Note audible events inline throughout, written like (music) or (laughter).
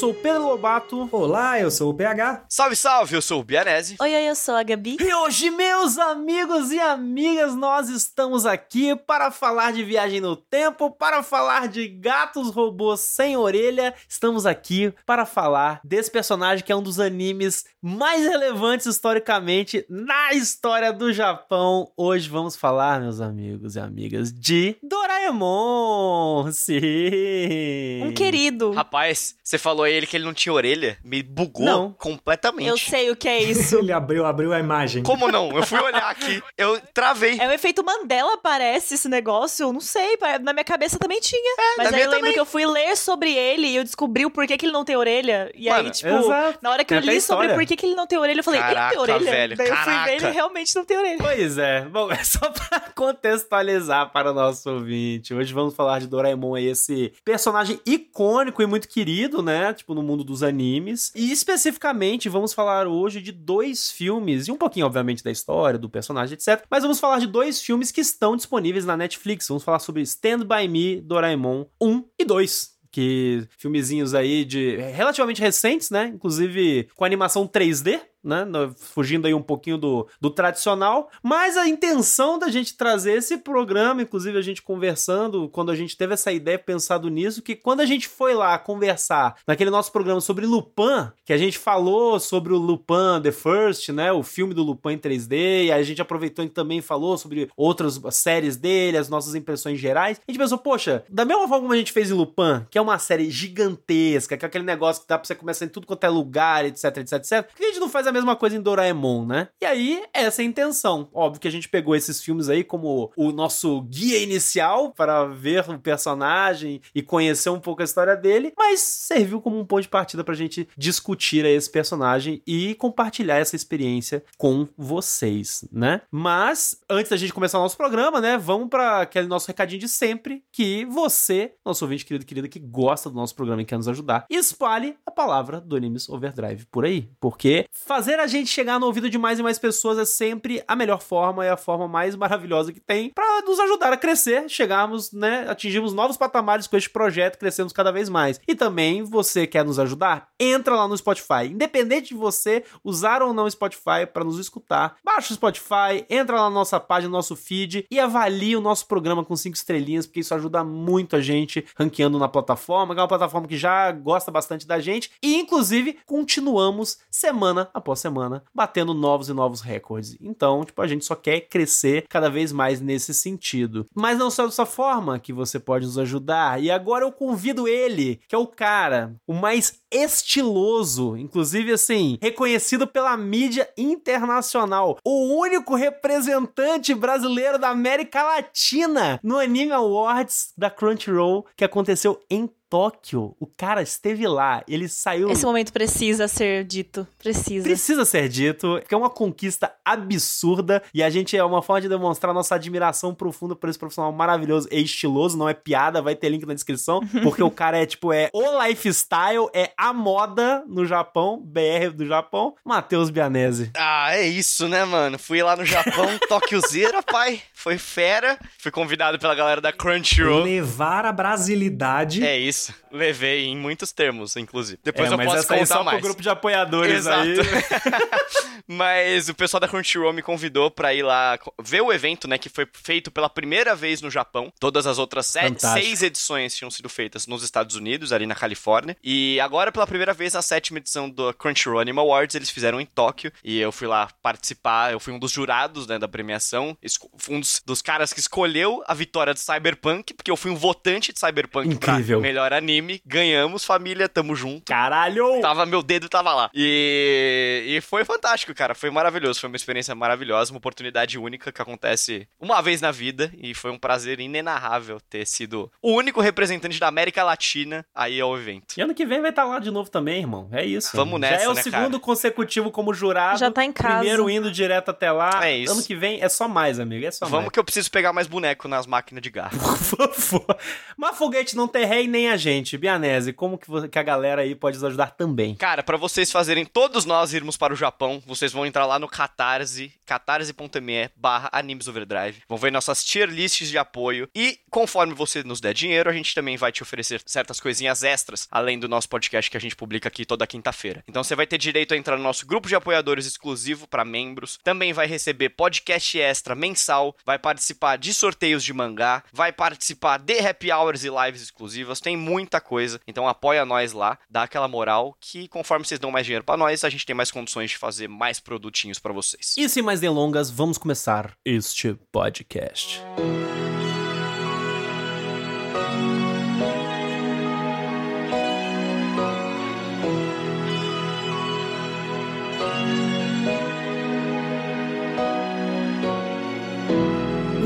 Sou o Pedro Lobato. Olá, eu sou o PH. Salve, salve, eu sou o Bianese. Oi, oi, eu sou a Gabi. E hoje, meus amigos e amigas, nós estamos aqui para falar de viagem no tempo, para falar de gatos robôs sem orelha. Estamos aqui para falar desse personagem que é um dos animes mais relevantes historicamente na história do Japão. Hoje vamos falar, meus amigos e amigas, de Doraemon. Sim. Um querido. Rapaz, você falou ele que ele não tinha orelha? Me bugou Não. completamente. Eu sei o que é (laughs) isso. Ele abriu, abriu a imagem. Como não? Eu fui olhar aqui, eu travei. É o efeito Mandela, parece, esse negócio. Eu não sei, na minha cabeça também tinha. Mas na aí minha eu lembro também. que eu fui ler sobre ele e eu descobri o porquê que ele não tem orelha. E Mano, aí, tipo, exato. na hora que Tem eu li sobre por que ele não tem orelha, eu falei, ele Caraca, tem orelha? velho, Daí eu fui ver, caraca. ele realmente não tem orelha. Pois é. Bom, (laughs) é só pra contextualizar para o nosso ouvinte. Hoje vamos falar de Doraemon aí, esse personagem icônico e muito querido, né? Tipo, no mundo dos animes. E especificamente vamos falar hoje de dois filmes, e um pouquinho, obviamente, da história, do personagem, etc. Mas vamos falar de dois filmes que estão disponíveis na Netflix. Vamos falar sobre Stand By Me, Doraemon 1 e 2 que filmezinhos aí de relativamente recentes, né? Inclusive com animação 3D, né? Fugindo aí um pouquinho do, do tradicional. Mas a intenção da gente trazer esse programa, inclusive a gente conversando, quando a gente teve essa ideia, pensado nisso, que quando a gente foi lá conversar naquele nosso programa sobre Lupin, que a gente falou sobre o Lupin The First, né? O filme do Lupin em 3D, e a gente aproveitou e também falou sobre outras séries dele, as nossas impressões gerais. A gente pensou, poxa, da mesma forma como a gente fez em Lupin, que é uma série gigantesca, que é aquele negócio que dá pra você começar em tudo quanto é lugar, etc, etc, etc, por que a gente não faz a mesma coisa em Doraemon, né? E aí, essa é a intenção. Óbvio que a gente pegou esses filmes aí como o nosso guia inicial para ver o personagem e conhecer um pouco a história dele, mas serviu como um ponto de partida pra gente discutir aí esse personagem e compartilhar essa experiência com vocês, né? Mas, antes da gente começar o nosso programa, né, vamos para aquele nosso recadinho de sempre, que você, nosso ouvinte querido e querida, que gosta do nosso programa e quer nos ajudar, espalhe a palavra do Animes Overdrive por aí, porque fazer a gente chegar no ouvido de mais e mais pessoas é sempre a melhor forma, é a forma mais maravilhosa que tem para nos ajudar a crescer, chegarmos, né, atingirmos novos patamares com este projeto, crescemos cada vez mais. E também, você quer nos ajudar? Entra lá no Spotify. Independente de você usar ou não o Spotify para nos escutar, baixa o Spotify, entra lá na nossa página, no nosso feed e avalie o nosso programa com cinco estrelinhas, porque isso ajuda muito a gente ranqueando na plataforma, que é uma plataforma que já gosta bastante da gente. E, inclusive, continuamos semana após semana batendo novos e novos recordes. Então, tipo, a gente só quer crescer cada vez mais nesse sentido. Mas não só dessa forma que você pode nos ajudar. E agora eu convido ele, que é o cara, o mais estiloso, inclusive assim, reconhecido pela mídia internacional, o único representante brasileiro da América Latina no Anime Awards da Crunchyroll que aconteceu em Tóquio. O cara esteve lá, ele saiu Esse momento precisa ser dito. Precisa. Precisa ser dito, porque é uma conquista absurda e a gente é uma forma de demonstrar nossa admiração profunda por esse profissional maravilhoso e estiloso, não é piada, vai ter link na descrição, (laughs) porque o cara é tipo, é o lifestyle, é a moda no Japão, BR do Japão, Matheus Bianese. Ah, é isso, né, mano? Fui lá no Japão, (laughs) Tokyozeira, pai. Foi fera. Fui convidado pela galera da Crunchyroll. Levar a brasilidade. É isso. Levei em muitos termos, inclusive. Depois é, eu mas posso essa contar só mais. pro grupo de apoiadores Exato. aí. (laughs) Mas o pessoal da Crunchyroll me convidou pra ir lá ver o evento, né, que foi feito pela primeira vez no Japão. Todas as outras sete, seis edições tinham sido feitas nos Estados Unidos, ali na Califórnia. E agora, pela primeira vez, na sétima edição do Crunchyroll Anime Awards, eles fizeram em Tóquio. E eu fui lá participar, eu fui um dos jurados, né, da premiação. Um dos, dos caras que escolheu a vitória de Cyberpunk, porque eu fui um votante de Cyberpunk Incrível. pra melhor anime. Ganhamos, família, tamo junto. Caralho! Tava, meu dedo tava lá. E, e foi fantástico, cara. Foi maravilhoso. Foi uma experiência maravilhosa, uma oportunidade única que acontece uma vez na vida. E foi um prazer inenarrável ter sido o único representante da América Latina aí ao evento. E ano que vem vai estar lá de novo também, irmão. É isso. Vamos Já nessa, é o né, segundo cara? consecutivo como jurado. Já tá em casa. Primeiro indo direto até lá. É isso. Ano que vem é só mais, amigo. É só Vamos mais. que eu preciso pegar mais boneco nas máquinas de garra. (laughs) Por favor. Mas foguete não tem e nem a gente, Bianese, como que, você- que a galera aí pode nos ajudar também? Cara, pra vocês fazerem todos nós irmos para o Japão, vocês vão entrar lá no Catarse, catarse.me barra Animes Overdrive. Vão ver nossas tier lists de apoio e conforme você nos der dinheiro, a gente também vai te oferecer certas coisinhas extras, além do nosso podcast que a gente publica aqui toda quinta-feira. Então você vai ter direito a entrar no nosso grupo de apoiadores exclusivo para membros, também vai receber podcast extra mensal, vai participar de sorteios de mangá, vai participar de happy hours e lives exclusivas, tem muita coisa. Então apoia nós lá, dá aquela moral que conforme vocês dão mais dinheiro pra nós, a gente tem mais condições de fazer mais produtinhos pra vocês. E sem mais delongas, vamos começar este podcast. O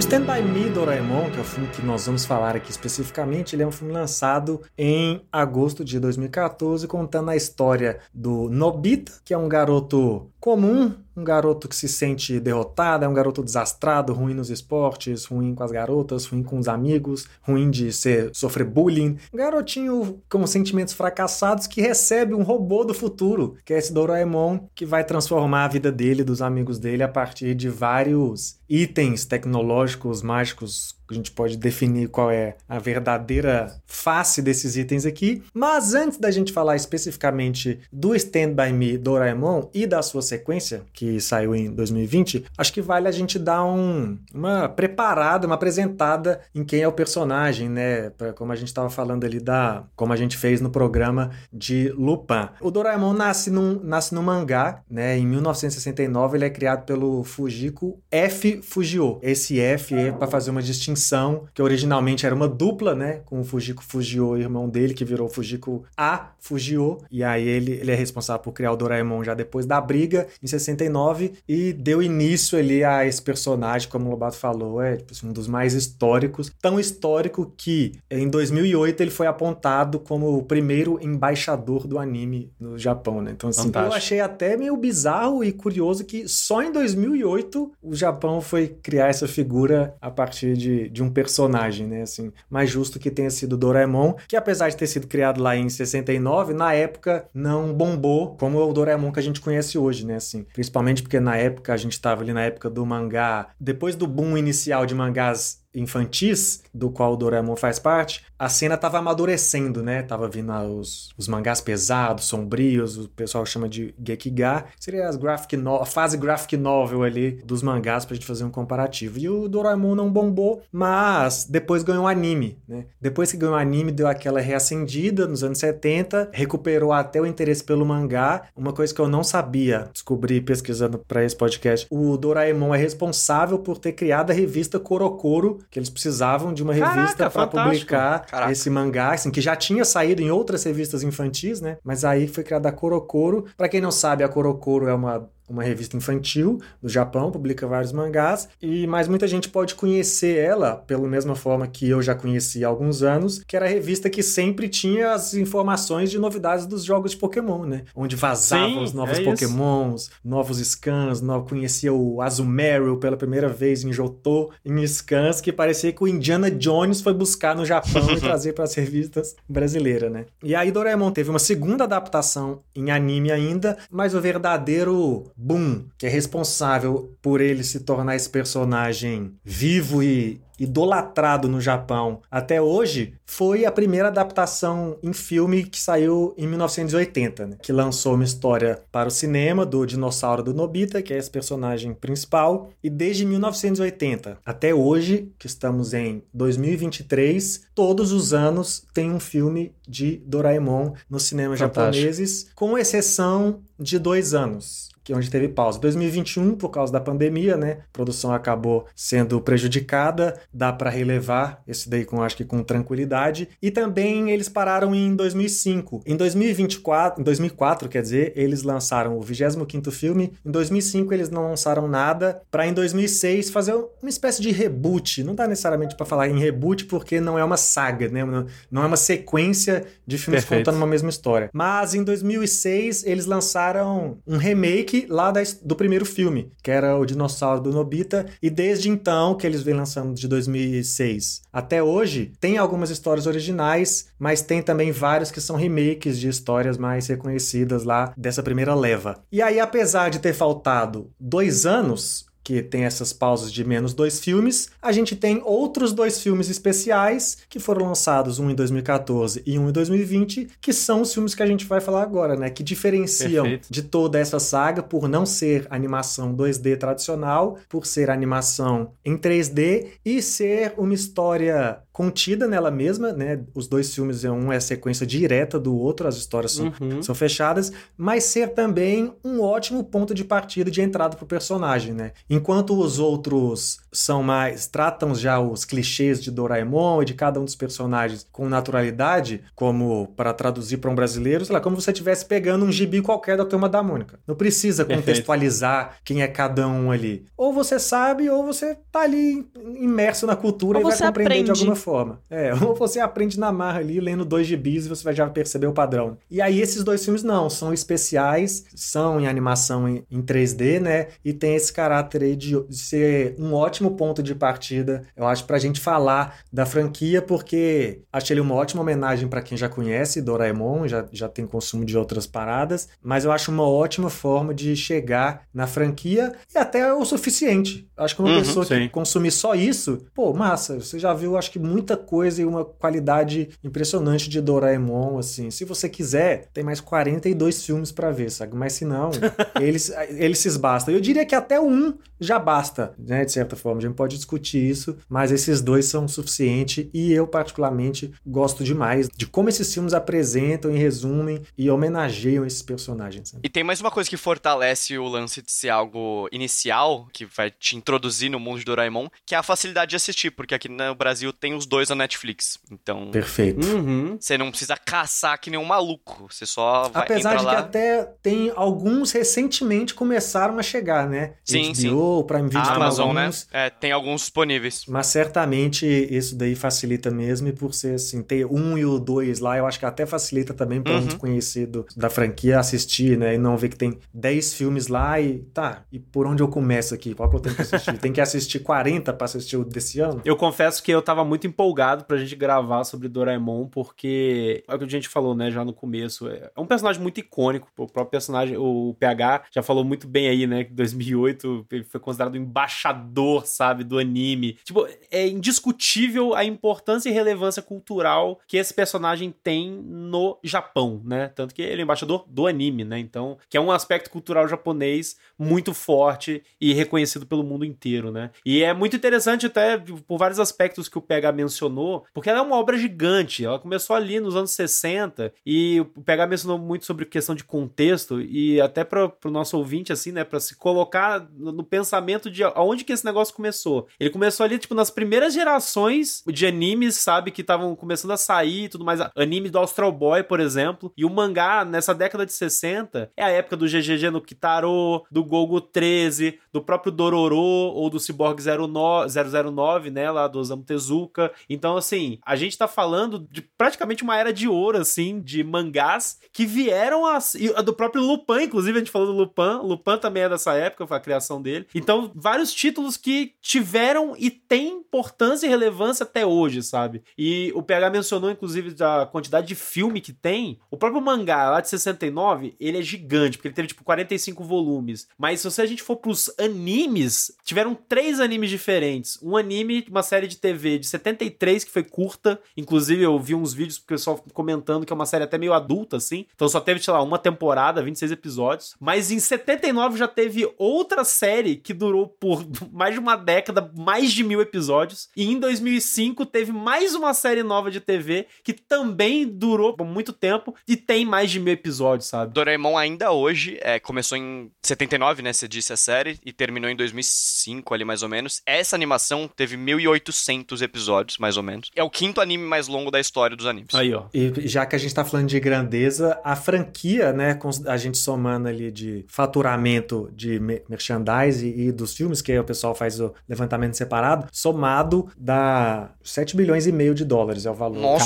Stand By Me Doraemon, que é o filme que nós vamos falar aqui especificamente, ele é um filme lançado em agosto de 2014, contando a história do Nobita, que é um garoto comum, um garoto que se sente derrotado, é um garoto desastrado, ruim nos esportes, ruim com as garotas, ruim com os amigos, ruim de ser, sofrer bullying. Um garotinho com sentimentos fracassados que recebe um robô do futuro, que é esse Doraemon, que vai transformar a vida dele dos amigos dele a partir de vários itens tecnológicos, mágicos, a gente pode definir qual é a verdadeira face desses itens aqui. Mas antes da gente falar especificamente do Stand By Me Doraemon e da sua sequência, que saiu em 2020, acho que vale a gente dar um, uma preparada, uma apresentada em quem é o personagem, né? Pra, como a gente estava falando ali da. Como a gente fez no programa de Lupin. O Doraemon nasce num, nasce num mangá, né? Em 1969, ele é criado pelo Fujiko F. Fujio. Esse F é para fazer uma distinção, que originalmente era uma dupla, né? Com o Fujiko Fujio, irmão dele, que virou Fujiko A. Fujio. E aí ele, ele é responsável por criar o Doraemon já depois da briga, em 69, e deu início ali a esse personagem, como o Lobato falou, é tipo, assim, um dos mais históricos. Tão histórico que em 2008 ele foi apontado como o primeiro embaixador do anime no Japão, né? Então, assim, Fantástico. eu achei até meio bizarro e curioso que só em 2008 o Japão foi criar essa figura a partir de, de um personagem, né? Assim, mais justo que tenha sido Doraemon, que apesar de ter sido criado lá em 69, na época não bombou como o Doraemon que a gente conhece hoje, né? Assim, principalmente porque na época a gente estava ali na época do mangá, depois do boom inicial de mangás infantis, do qual o Doraemon faz parte, a cena tava amadurecendo, né? Tava vindo os, os mangás pesados, sombrios, o pessoal chama de Gekiga. Seria as graphic no- a fase graphic novel ali dos mangás pra gente fazer um comparativo. E o Doraemon não bombou, mas depois ganhou anime, né? Depois que ganhou anime, deu aquela reacendida nos anos 70, recuperou até o interesse pelo mangá. Uma coisa que eu não sabia, descobri pesquisando pra esse podcast, o Doraemon é responsável por ter criado a revista Korokoro, que eles precisavam de uma Caraca, revista para publicar Caraca. esse mangá, assim, que já tinha saído em outras revistas infantis, né? Mas aí foi criada a Korokoro. Pra quem não sabe, a Korokoro é uma uma revista infantil do Japão, publica vários mangás, e mas muita gente pode conhecer ela pela mesma forma que eu já conheci há alguns anos, que era a revista que sempre tinha as informações de novidades dos jogos de Pokémon, né? Onde vazavam Sim, os novos é. Pokémons, novos scans, no, conhecia o Azumarill pela primeira vez em Jotô, em scans, que parecia que o Indiana Jones foi buscar no Japão e (laughs) trazer para as revistas brasileiras, né? E aí Doraemon teve uma segunda adaptação em anime ainda, mas o verdadeiro boom, que é responsável por ele se tornar esse personagem vivo e idolatrado no Japão até hoje, foi a primeira adaptação em filme que saiu em 1980, né? que lançou uma história para o cinema do dinossauro do Nobita, que é esse personagem principal, e desde 1980 até hoje, que estamos em 2023, todos os anos tem um filme de Doraemon no cinema Fantástico. japoneses, com exceção de dois anos que é onde teve pausa. 2021, por causa da pandemia, né? A produção acabou sendo prejudicada, dá para relevar esse daí com acho que com tranquilidade. E também eles pararam em 2005. Em 2024, em 2004, quer dizer, eles lançaram o 25º filme. Em 2005 eles não lançaram nada para em 2006 fazer uma espécie de reboot. Não dá necessariamente para falar em reboot porque não é uma saga, né? Não- Não é uma sequência de filmes Perfeito. contando uma mesma história. Mas em 2006 eles lançaram um remake lá da do primeiro filme, que era o Dinossauro do Nobita, e desde então, que eles vêm lançando de 2006 até hoje, tem algumas histórias originais, mas tem também vários que são remakes de histórias mais reconhecidas lá dessa primeira leva. E aí, apesar de ter faltado dois anos, que tem essas pausas de menos dois filmes. A gente tem outros dois filmes especiais que foram lançados, um em 2014 e um em 2020, que são os filmes que a gente vai falar agora, né? Que diferenciam Perfeito. de toda essa saga por não ser animação 2D tradicional, por ser animação em 3D e ser uma história contida nela mesma, né? Os dois filmes, um é a sequência direta do outro, as histórias são, Uhum. são fechadas, mas ser também um ótimo ponto de partida de entrada pro personagem, né? Enquanto os outros são mais tratam já os clichês de Doraemon e de cada um dos personagens com naturalidade, como para traduzir para um brasileiro, sei lá, como você estivesse pegando um gibi qualquer da Turma da Mônica. Não precisa Perfeito. contextualizar quem é cada um ali. Ou você sabe ou você tá ali imerso na cultura Ou e vai compreender de aprende. alguma forma. É, (laughs) ou você aprende na marra ali, lendo dois gibis e você vai já perceber o padrão. E aí esses dois filmes não, são especiais, são em animação em, em 3D, né? E tem esse caráter aí de, de ser um ótimo ponto de partida, eu acho, pra gente falar da franquia, porque achei ele uma ótima homenagem pra quem já conhece Doraemon, já, já tem consumo de outras paradas, mas eu acho uma ótima forma de chegar na franquia e até o suficiente. Acho que uma Uhum, pessoa sim. que consumir só isso, pô, massa, você já viu, acho que muita coisa e uma qualidade impressionante de Doraemon, assim. Se você quiser, tem mais 42 filmes pra ver, sabe? Mas se não, (laughs) eles, eles se basta. Eu diria que até um já basta, né? De certa forma, a gente pode discutir isso, mas esses dois são suficientes e eu, particularmente, gosto demais de como esses filmes apresentam e resumem e homenageiam esses personagens. sabe? E tem mais uma coisa que fortalece o lance de ser algo inicial, que vai te introduzir no mundo de Doraemon, que é a facilidade de assistir, porque aqui no Brasil tem os dois na Netflix. Então, Perfeito. Uhum. você não precisa caçar que nem um maluco. Você só vai Apesar entra de lá. que até tem alguns recentemente começaram a chegar, né? Sim, HBO, Prime Video, A tem Amazon, né? alguns, É, tem alguns disponíveis. Mas certamente isso daí facilita mesmo, e por ser assim, ter um e o dois lá, eu acho que até facilita também para um Uhum. desconhecido da franquia assistir, né? E não ver que tem 10 filmes lá e tá, e por onde eu começo aqui? Qual que eu tenho que assistir? (laughs) tem que assistir 40 para assistir o desse ano? Eu confesso que eu tava muito empolgado pra gente gravar sobre Doraemon, porque é o que a gente falou, né, já no começo. É um personagem muito icônico. O próprio personagem, o PH, já falou muito bem aí, né, que em 2008 ele foi considerado o embaixador, sabe, do anime. Tipo, é indiscutível a importância e relevância cultural que esse personagem tem no Japão, né? Tanto que ele é embaixador do anime, né? Então, que é um aspecto cultural japonês muito forte e reconhecido pelo mundo inteiro, né? E é muito interessante até por vários aspectos que o PH mencionou, porque ela é uma obra gigante. Ela começou ali nos anos 60 e o PH mencionou muito sobre questão de contexto e até para o nosso ouvinte assim, né, para se colocar no, pensamento de aonde que esse negócio começou. Ele começou ali tipo nas primeiras gerações de animes, sabe, que estavam começando a sair e tudo mais. Anime do Astro Boy, por exemplo, e o mangá nessa década de 60 é a época do GGG no Kitaro, do Gogo 13, do próprio Dororo ou do Cyborg 09, 009, né, lá do Osamu Tezuka. Então, assim, a gente tá falando de praticamente uma era de ouro, assim, de mangás que vieram a, a do próprio Lupin, inclusive a gente falou do Lupin, Lupin também é dessa época, foi a criação dele. Então, vários títulos que tiveram e têm importância e relevância até hoje, sabe? E o PH mencionou, inclusive, da quantidade de filme que tem. O próprio mangá, lá de 69, ele é gigante, porque ele teve, tipo, 45 volumes. Mas se a gente for pros animes, tiveram três animes diferentes. Um anime, uma série de TV de 73, que foi curta. Inclusive, eu vi uns vídeos do pessoal comentando que é uma série até meio adulta, assim. Então só teve, sei lá, uma temporada, 26 episódios. Mas em 79 já teve outra série que durou por (laughs) mais de uma década, mais de mil episódios. E em 2005 teve mais uma série nova de TV que também durou por muito tempo e tem mais de mil episódios, sabe? Doraemon ainda hoje, é, começou em 79, né, você disse a série, e terminou em 2005 ali mais ou menos. Essa animação teve 1.800 episódios. Episódios, mais ou menos. É o quinto anime mais longo da história dos animes. Aí, ó. E já que a gente tá falando de grandeza, a franquia, né, com a gente somando ali de faturamento de me- merchandise e, e dos filmes, que aí o pessoal faz o levantamento separado, somado dá 7 bilhões e meio de dólares é o valor. Nossa.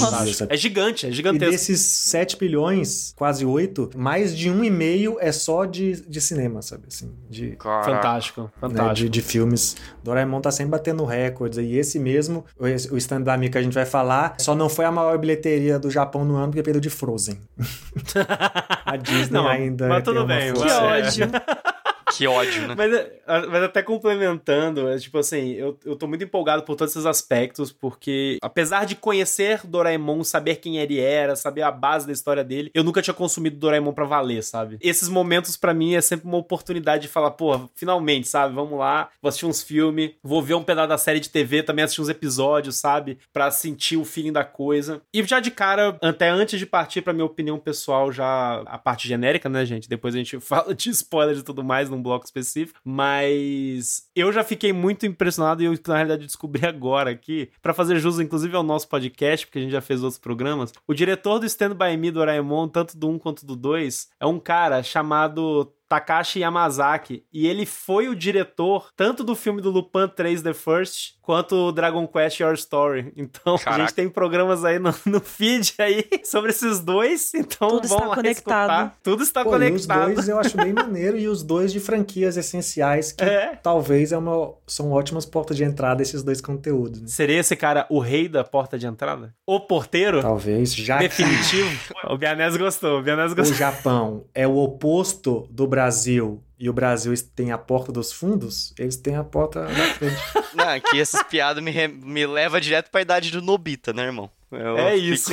Caralho, Nossa? É gigante, é E gigantesco. desses 7 bilhões, quase 8, mais de um e meio é só de, de cinema, sabe? Assim, de, Caraca. Fantástico, né, fantástico. de, de filmes. Doraemon tá sempre batendo recordes. E esse mesmo, o, esse- o stand da que a gente vai falar, só não foi a maior bilheteria do Japão no ano porque perdeu de Frozen. (laughs) a Disney Não, ainda. mas tudo bem. Que ódio. (laughs) Que ódio, né? Mas, é, mas até complementando, é tipo assim, eu, eu tô muito empolgado por todos esses aspectos, porque apesar de conhecer Doraemon, saber quem ele era, saber a base da história dele, eu nunca tinha consumido Doraemon pra valer, sabe? Esses momentos pra mim é sempre uma oportunidade de falar, pô, finalmente, sabe? Vamos lá, vou assistir uns filmes, vou ver um pedaço da série de TV, também assistir uns episódios, sabe? Pra sentir o feeling da coisa. E já de cara, até antes de partir pra minha opinião pessoal, já a parte genérica, né, gente? Depois a gente (laughs) fala de spoilers e tudo mais num bloco específico, mas eu já fiquei muito impressionado e eu, na realidade, descobri (laughs) agora aqui, pra fazer jus, inclusive, ao nosso podcast, porque a gente já fez outros programas. O diretor do Stand By Me Doraemon, tanto do 1 quanto do 2, é um cara chamado Takashi Yamazaki, e ele foi o diretor tanto do filme do Lupin 3 The First, quanto o Dragon Quest Your Story. Então, a Caraca. gente tem programas aí no, no feed aí (laughs) sobre esses dois, então Tudo vão está lá conectado. escutar. Tudo está Pô, e os conectado. dois eu acho bem (laughs) maneiro e os dois de franquias essenciais que É. talvez é uma, são ótimas portas de entrada esses dois conteúdos. né? Seria esse cara o rei da porta de entrada? O porteiro? Talvez, já Definitivo? (laughs) o Bianese gostou, o Bianese o gostou. Japão é o oposto do Brasil e o Brasil tem a porta dos fundos, eles têm a porta da frente. (laughs) Não, aqui essas piadas me, me leva direto pra idade do Nobita, né, irmão? Eu É isso.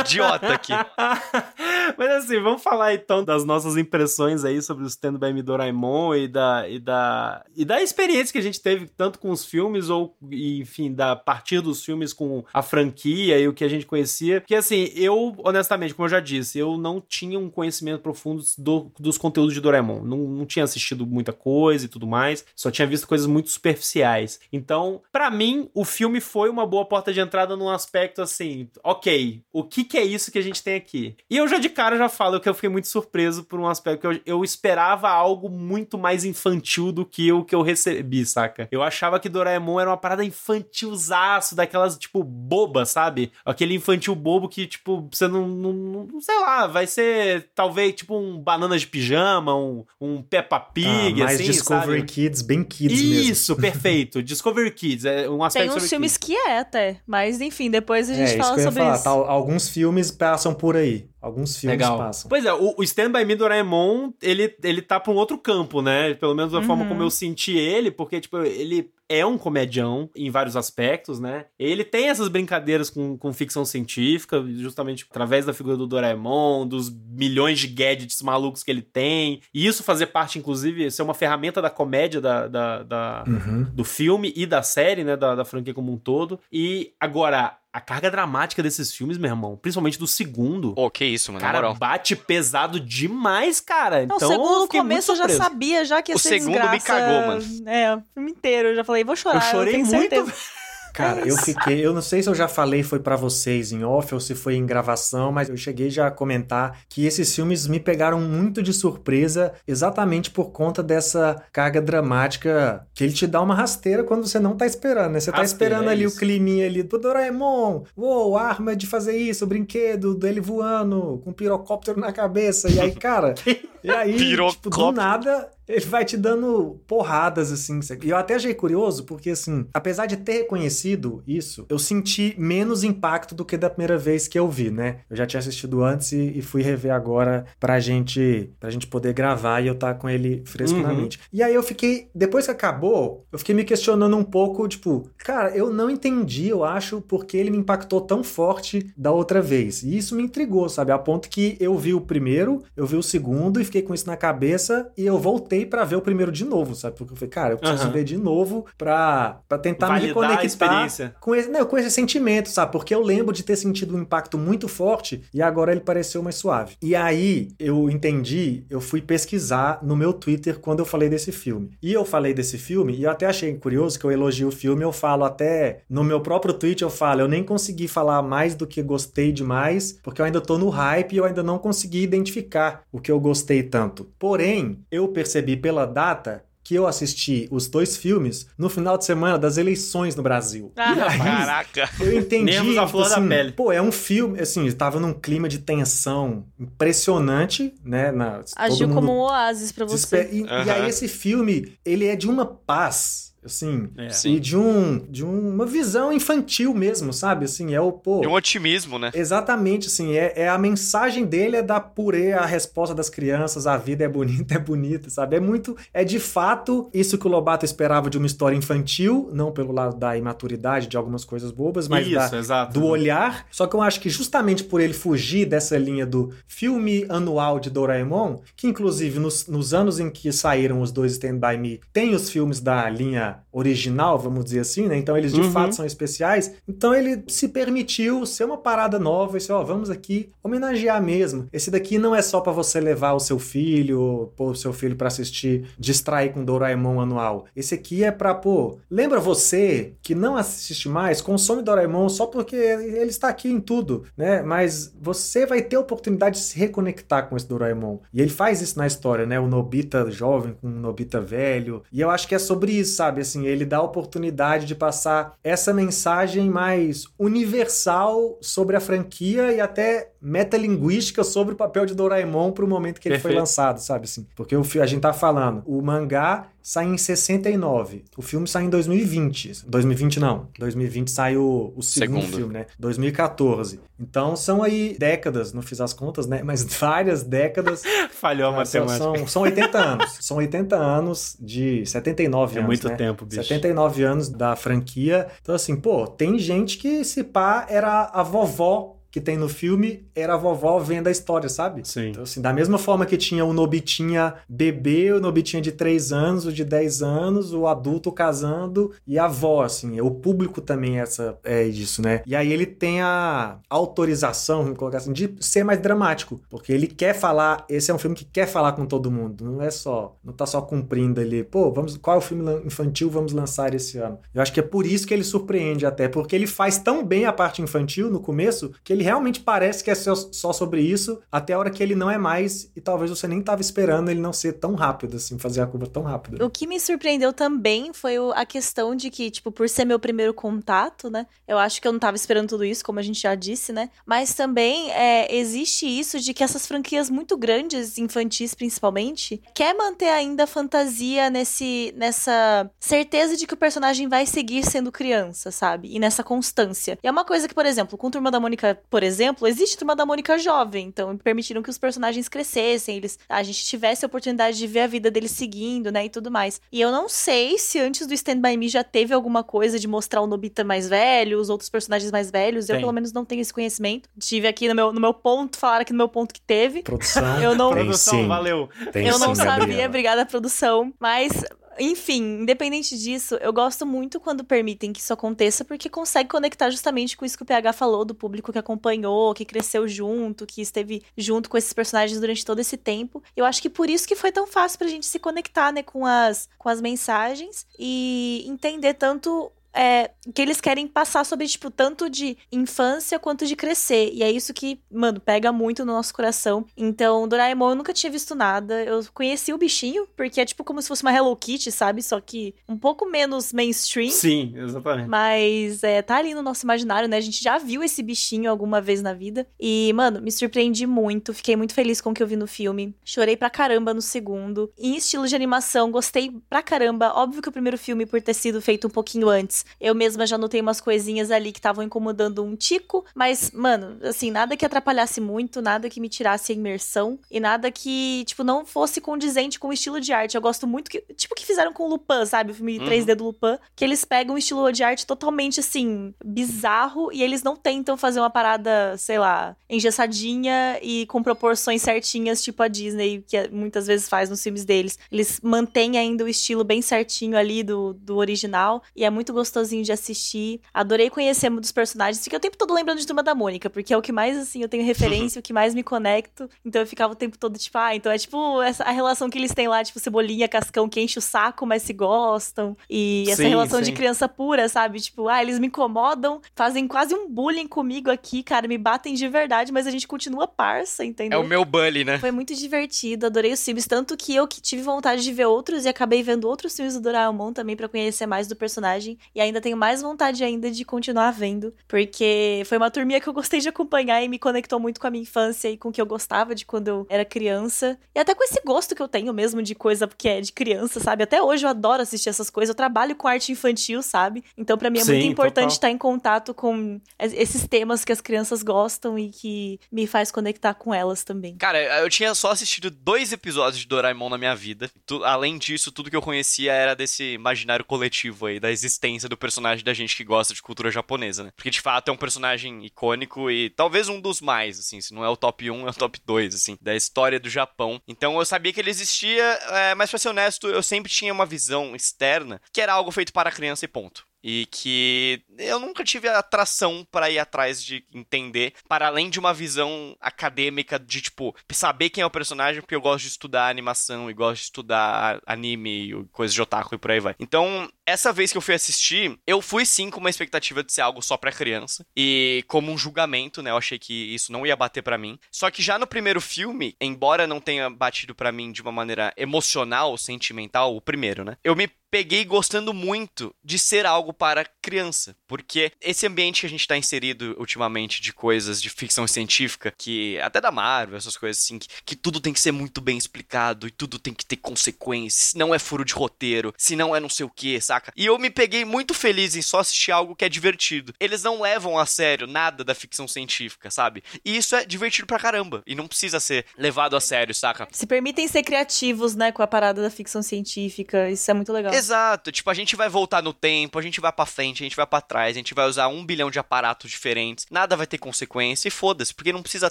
idiota aqui. (laughs) Mas assim, vamos falar então das nossas impressões aí sobre o Stand By Me Doraemon e da, e da, e da experiência que a gente teve tanto com os filmes ou, enfim, da partir dos filmes com a franquia e o que a gente conhecia. Porque assim, eu, honestamente, como eu já disse, eu não tinha um conhecimento profundo do- dos conteúdos de Doraemon. Não, não tinha assistido muita coisa e tudo mais. Só tinha visto coisas muito superficiais. Então, pra mim, o filme foi uma boa porta de entrada num aspecto assim, ok, o que que é isso que a gente tem aqui? E eu já de cara já falo que eu fiquei muito surpreso por um aspecto que eu, eu esperava algo muito mais infantil do que o que eu recebi, saca? Eu achava que Doraemon era uma parada infantilzaço, daquelas, tipo, bobas, sabe? Aquele infantil bobo que, tipo, você não, não, não- sei lá, vai ser talvez, tipo, um banana de pijama, um, um Peppa Pig, Ah, mais assim, Discovery sabe? Kids, bem Kids mesmo. Isso, perfeito. Discovery Kids, é um aspecto Tem uns filmes Kids. que é até. Mas enfim, depois a É, gente isso fala que eu ia sobre falar. isso. tá, alguns filmes passam por aí. Alguns filmes Legal. passam. Pois é, o, o Stand By Me Doraemon, ele, ele tá pra um outro campo, né? Pelo menos da forma Uhum. como eu senti ele, porque, tipo, ele é um comedião em vários aspectos, né? Ele tem essas brincadeiras com, com ficção científica, justamente através da figura do Doraemon, dos milhões de gadgets malucos que ele tem. E isso fazer parte, inclusive, ser uma ferramenta da comédia da, da, da- Uhum. do filme e da série, né? Da, da franquia como um todo. E agora, a carga dramática desses filmes, meu irmão, principalmente do segundo. Que isso, mano, na Cara, moral. bate pesado demais, cara. Não, então, o segundo eu no fiquei muito começo eu já sabia já que ia O ser segundo me cagou, mano. É, o filme inteiro. Eu já falei, vou chorar. Eu chorei tenho muito. (laughs) Cara, eu fiquei. Eu não sei se eu já falei foi pra vocês em off ou se foi em gravação, mas eu cheguei já a comentar que esses filmes me pegaram muito de surpresa exatamente por conta dessa carga dramática que ele te dá uma rasteira quando você não tá esperando, né? Você tá Rasteira, esperando é ali isso. o climinha ali do Doraemon, uou, arma de fazer isso, brinquedo dele voando, com um pirocóptero na cabeça. E aí, cara, (laughs) e aí, tipo, do nada, ele vai te dando porradas, assim. E eu até achei curioso, porque, assim, apesar de ter reconhecido isso, eu senti menos impacto do que da primeira vez que eu vi, né? Eu já tinha assistido antes e, e fui rever agora pra gente, pra gente poder gravar e eu tá com ele fresco na Uhum. mente. E aí eu fiquei, depois que acabou, eu fiquei me questionando um pouco, tipo, cara, eu não entendi, eu acho, porque ele me impactou tão forte da outra vez. E isso me intrigou, sabe? A ponto que eu vi o primeiro, eu vi o segundo e fiquei com isso na cabeça e eu voltei voltei pra ver o primeiro de novo, sabe? Porque eu falei, cara, eu preciso Aham. ver de novo pra, pra tentar me Validar a reconectar com esse, não, com esse sentimento, sabe? Porque eu lembro de ter sentido um impacto muito forte e agora ele pareceu mais suave. E aí eu entendi, eu fui pesquisar no meu Twitter quando eu falei desse filme. E eu falei desse filme e eu até achei curioso que eu elogio o filme, eu falo até no meu próprio tweet eu falo, eu nem consegui falar mais do que gostei demais, porque eu ainda tô no hype e eu ainda não consegui identificar o que eu gostei tanto. Porém, eu percebi pela data que eu assisti os dois filmes no final de semana das eleições no Brasil. Ah, E aí, Caraca. eu entendi. Nervos à flor da assim, pele. Pô, é um filme, assim, tava num clima de tensão impressionante, né? Na, Agiu todo como um oásis pra você. E, e Aham. aí esse filme, ele é de uma paz, assim, É. e de um de uma visão infantil mesmo, sabe? Assim, é o pô. E um otimismo, né? Exatamente, assim, é, é a mensagem dele é da purê, a resposta das crianças, a vida é bonita, (laughs) é bonita, sabe? É muito, é de fato isso que o Lobato esperava de uma história infantil, não pelo lado da imaturidade de algumas coisas bobas, mas Isso, da, exato. do olhar. Só que eu acho que justamente por ele fugir dessa linha do filme anual de Doraemon, que inclusive nos, nos anos em que saíram os dois Stand By Me, tem os filmes da linha Yeah. Original, vamos dizer assim, né? Então eles de Uhum. fato são especiais. Então ele se permitiu ser uma parada nova e disse, ó, vamos aqui homenagear mesmo. Esse daqui não é só pra você levar o seu filho, pôr o seu filho pra assistir, distrair com Doraemon anual. Esse aqui é pra, pô, lembra você que não assiste mais, consome Doraemon só porque ele está aqui em tudo, né? Mas você vai ter a oportunidade de se reconectar com esse Doraemon. E ele faz isso na história, né? O Nobita jovem com o Nobita velho. E eu acho que é sobre isso, sabe? Assim, ele dá a oportunidade de passar essa mensagem mais universal sobre a franquia e até metalinguística sobre o papel de Doraemon pro momento que ele foi Perfeito. lançado, sabe assim? Porque o a gente tá falando, o mangá sai em 69, o filme sai em 2020. 2020 não, 2020 sai o, o segundo, Segundo. filme, né? 2014. Então são aí décadas, não fiz as contas, né? Mas (laughs) várias décadas Falhou a são, matemática. são, são 80 anos. São 80 anos de 79 É anos. muito né? tempo, bicho. 79 anos da franquia. Então, assim, pô, tem gente que se pá era a vovó que tem no filme, era a vovó vendo a história, sabe? Sim. Então, assim, da mesma forma que tinha o Nobitinha bebê, o Nobitinha de 3 anos, o de 10 anos, o adulto casando e a avó, assim. O público também é, essa, é isso, né? E aí ele tem a autorização, vamos colocar assim, de ser mais dramático. Porque ele quer falar, esse é um filme que quer falar com todo mundo. Não é só, não tá só cumprindo ali, pô, vamos, qual é o filme infantil vamos lançar esse ano? Eu acho que é por isso que ele surpreende até, porque ele faz tão bem a parte infantil no começo, que ele realmente parece que é só, sobre isso, até a hora que ele não é mais, e talvez você nem tava esperando ele não ser tão rápido, assim, fazer a curva tão rápida. O que me surpreendeu também foi a questão de que, tipo, por ser meu primeiro contato, né? Eu acho que eu não tava esperando tudo isso, como a gente já disse, né? Mas também é, existe isso de que essas franquias muito grandes, infantis principalmente, quer manter ainda a fantasia nesse, nessa certeza de que o personagem vai seguir sendo criança, sabe? E nessa constância. E é uma coisa que, por exemplo, com Turma da Mônica, por exemplo, existe Turma da Mônica jovem, então permitiram que os personagens crescessem, eles, a gente tivesse a oportunidade de ver a vida deles seguindo, né, e tudo mais. E eu não sei se antes do Stand By Me já teve alguma coisa de mostrar o Nobita mais velho, os outros personagens mais velhos, eu pelo menos não tenho esse conhecimento. Tive aqui no meu, no meu ponto, falaram aqui no meu ponto que teve. Produção. Eu não- tem Produção, sim, valeu. tem eu não sim, sabia, Gabriela. obrigada produção, mas enfim, independente disso, eu gosto muito quando permitem que isso aconteça, porque consegue conectar justamente com isso que o PH falou, do público que acompanhou, que cresceu junto, que esteve junto com esses personagens durante todo esse tempo. Eu acho que por isso que foi tão fácil pra gente se conectar, né, com as, com as mensagens e entender tanto é, que eles querem passar sobre, tipo, tanto de infância quanto de crescer. E é isso que, mano, pega muito no nosso coração. Então, Doraemon eu nunca tinha visto nada. Eu conheci o bichinho, porque é tipo como se fosse uma Hello Kitty, sabe? Só que um pouco menos mainstream. Sim, exatamente. Mas é, tá ali no nosso imaginário, né? A gente já viu esse bichinho alguma vez na vida. E, mano, me surpreendi muito. Fiquei muito feliz com o que eu vi no filme. Chorei pra caramba no segundo. Em estilo de animação, gostei pra caramba. Óbvio que o primeiro filme, por ter sido feito um pouquinho antes, Eu mesma já notei umas coisinhas ali que estavam incomodando um tico, mas, mano, assim, nada que atrapalhasse muito, nada que me tirasse a imersão e nada que, tipo, não fosse condizente com o estilo de arte. Eu gosto muito que, tipo, que fizeram com o Lupin, sabe? O filme uhum. 3D do Lupin, que eles pegam um estilo de arte totalmente, assim, bizarro e eles não tentam fazer uma parada, sei lá, engessadinha e com proporções certinhas, tipo a Disney, que muitas vezes faz nos filmes deles. Eles mantêm ainda o estilo bem certinho ali do, do original e é muito gostosinho de assistir. Adorei conhecer dos personagens, fiquei o tempo todo lembrando de Turma da Mônica, porque é o que mais, assim, eu tenho (laughs) referência, o que mais me conecto. Então eu ficava o tempo todo, tipo, ah, então é tipo essa, a relação que eles têm lá, tipo, Cebolinha, Cascão, que enche o saco, mas se gostam. E essa sim, relação sim. de criança pura, sabe? Tipo, ah, eles me incomodam, fazem quase um bullying comigo aqui, cara, me batem de verdade, mas a gente continua parça, entendeu? É o meu bully, né? Foi muito divertido, adorei os filmes, tanto que eu que tive vontade de ver outros e acabei vendo outros filmes do Doraemon também para conhecer mais do personagem e ainda tenho mais vontade ainda de continuar vendo, porque foi uma turminha que eu gostei de acompanhar e me conectou muito com a minha infância e com o que eu gostava de quando eu era criança. E até com esse gosto que eu tenho mesmo de coisa que é de criança, sabe? Até hoje eu adoro assistir essas coisas. Eu trabalho com arte infantil, sabe? Então para mim é Sim, muito importante total. estar em contato com esses temas que as crianças gostam e que me faz conectar com elas também. Cara, eu tinha só assistido dois episódios de Doraemon na minha vida. além disso, tudo que eu conhecia era desse imaginário coletivo aí, da existência do personagem da gente que gosta de cultura japonesa, né? Porque de fato é um personagem icônico e talvez um dos mais, assim, se não é o top 1, é o top 2, assim, da história do Japão. Então eu sabia que ele existia, é, mas pra ser honesto, eu sempre tinha uma visão externa que era algo feito para criança e ponto e que eu nunca tive atração para ir atrás de entender, para além de uma visão acadêmica de tipo saber quem é o personagem, porque eu gosto de estudar animação e gosto de estudar anime e coisas de otaku e por aí vai. Então, essa vez que eu fui assistir, eu fui sim com uma expectativa de ser algo só para criança e como um julgamento, né? Eu achei que isso não ia bater para mim. Só que já no primeiro filme, embora não tenha batido para mim de uma maneira emocional, sentimental, o primeiro, né? Eu me peguei gostando muito de ser algo para criança, porque esse ambiente que a gente está inserido ultimamente de coisas de ficção científica, que até da Marvel, essas coisas assim, que, que tudo tem que ser muito bem explicado e tudo tem que ter consequências, se não é furo de roteiro, se não é não sei o que, saca? E eu me peguei muito feliz em só assistir algo que é divertido. Eles não levam a sério nada da ficção científica, sabe? E isso é divertido pra caramba, e não precisa ser levado a sério, saca? Se permitem ser criativos, né, com a parada da ficção científica, isso é muito legal. Exato. Tipo, a gente vai voltar no tempo, a gente vai para frente, a gente vai para trás, a gente vai usar um bilhão de aparatos diferentes. Nada vai ter consequência e foda-se, porque não precisa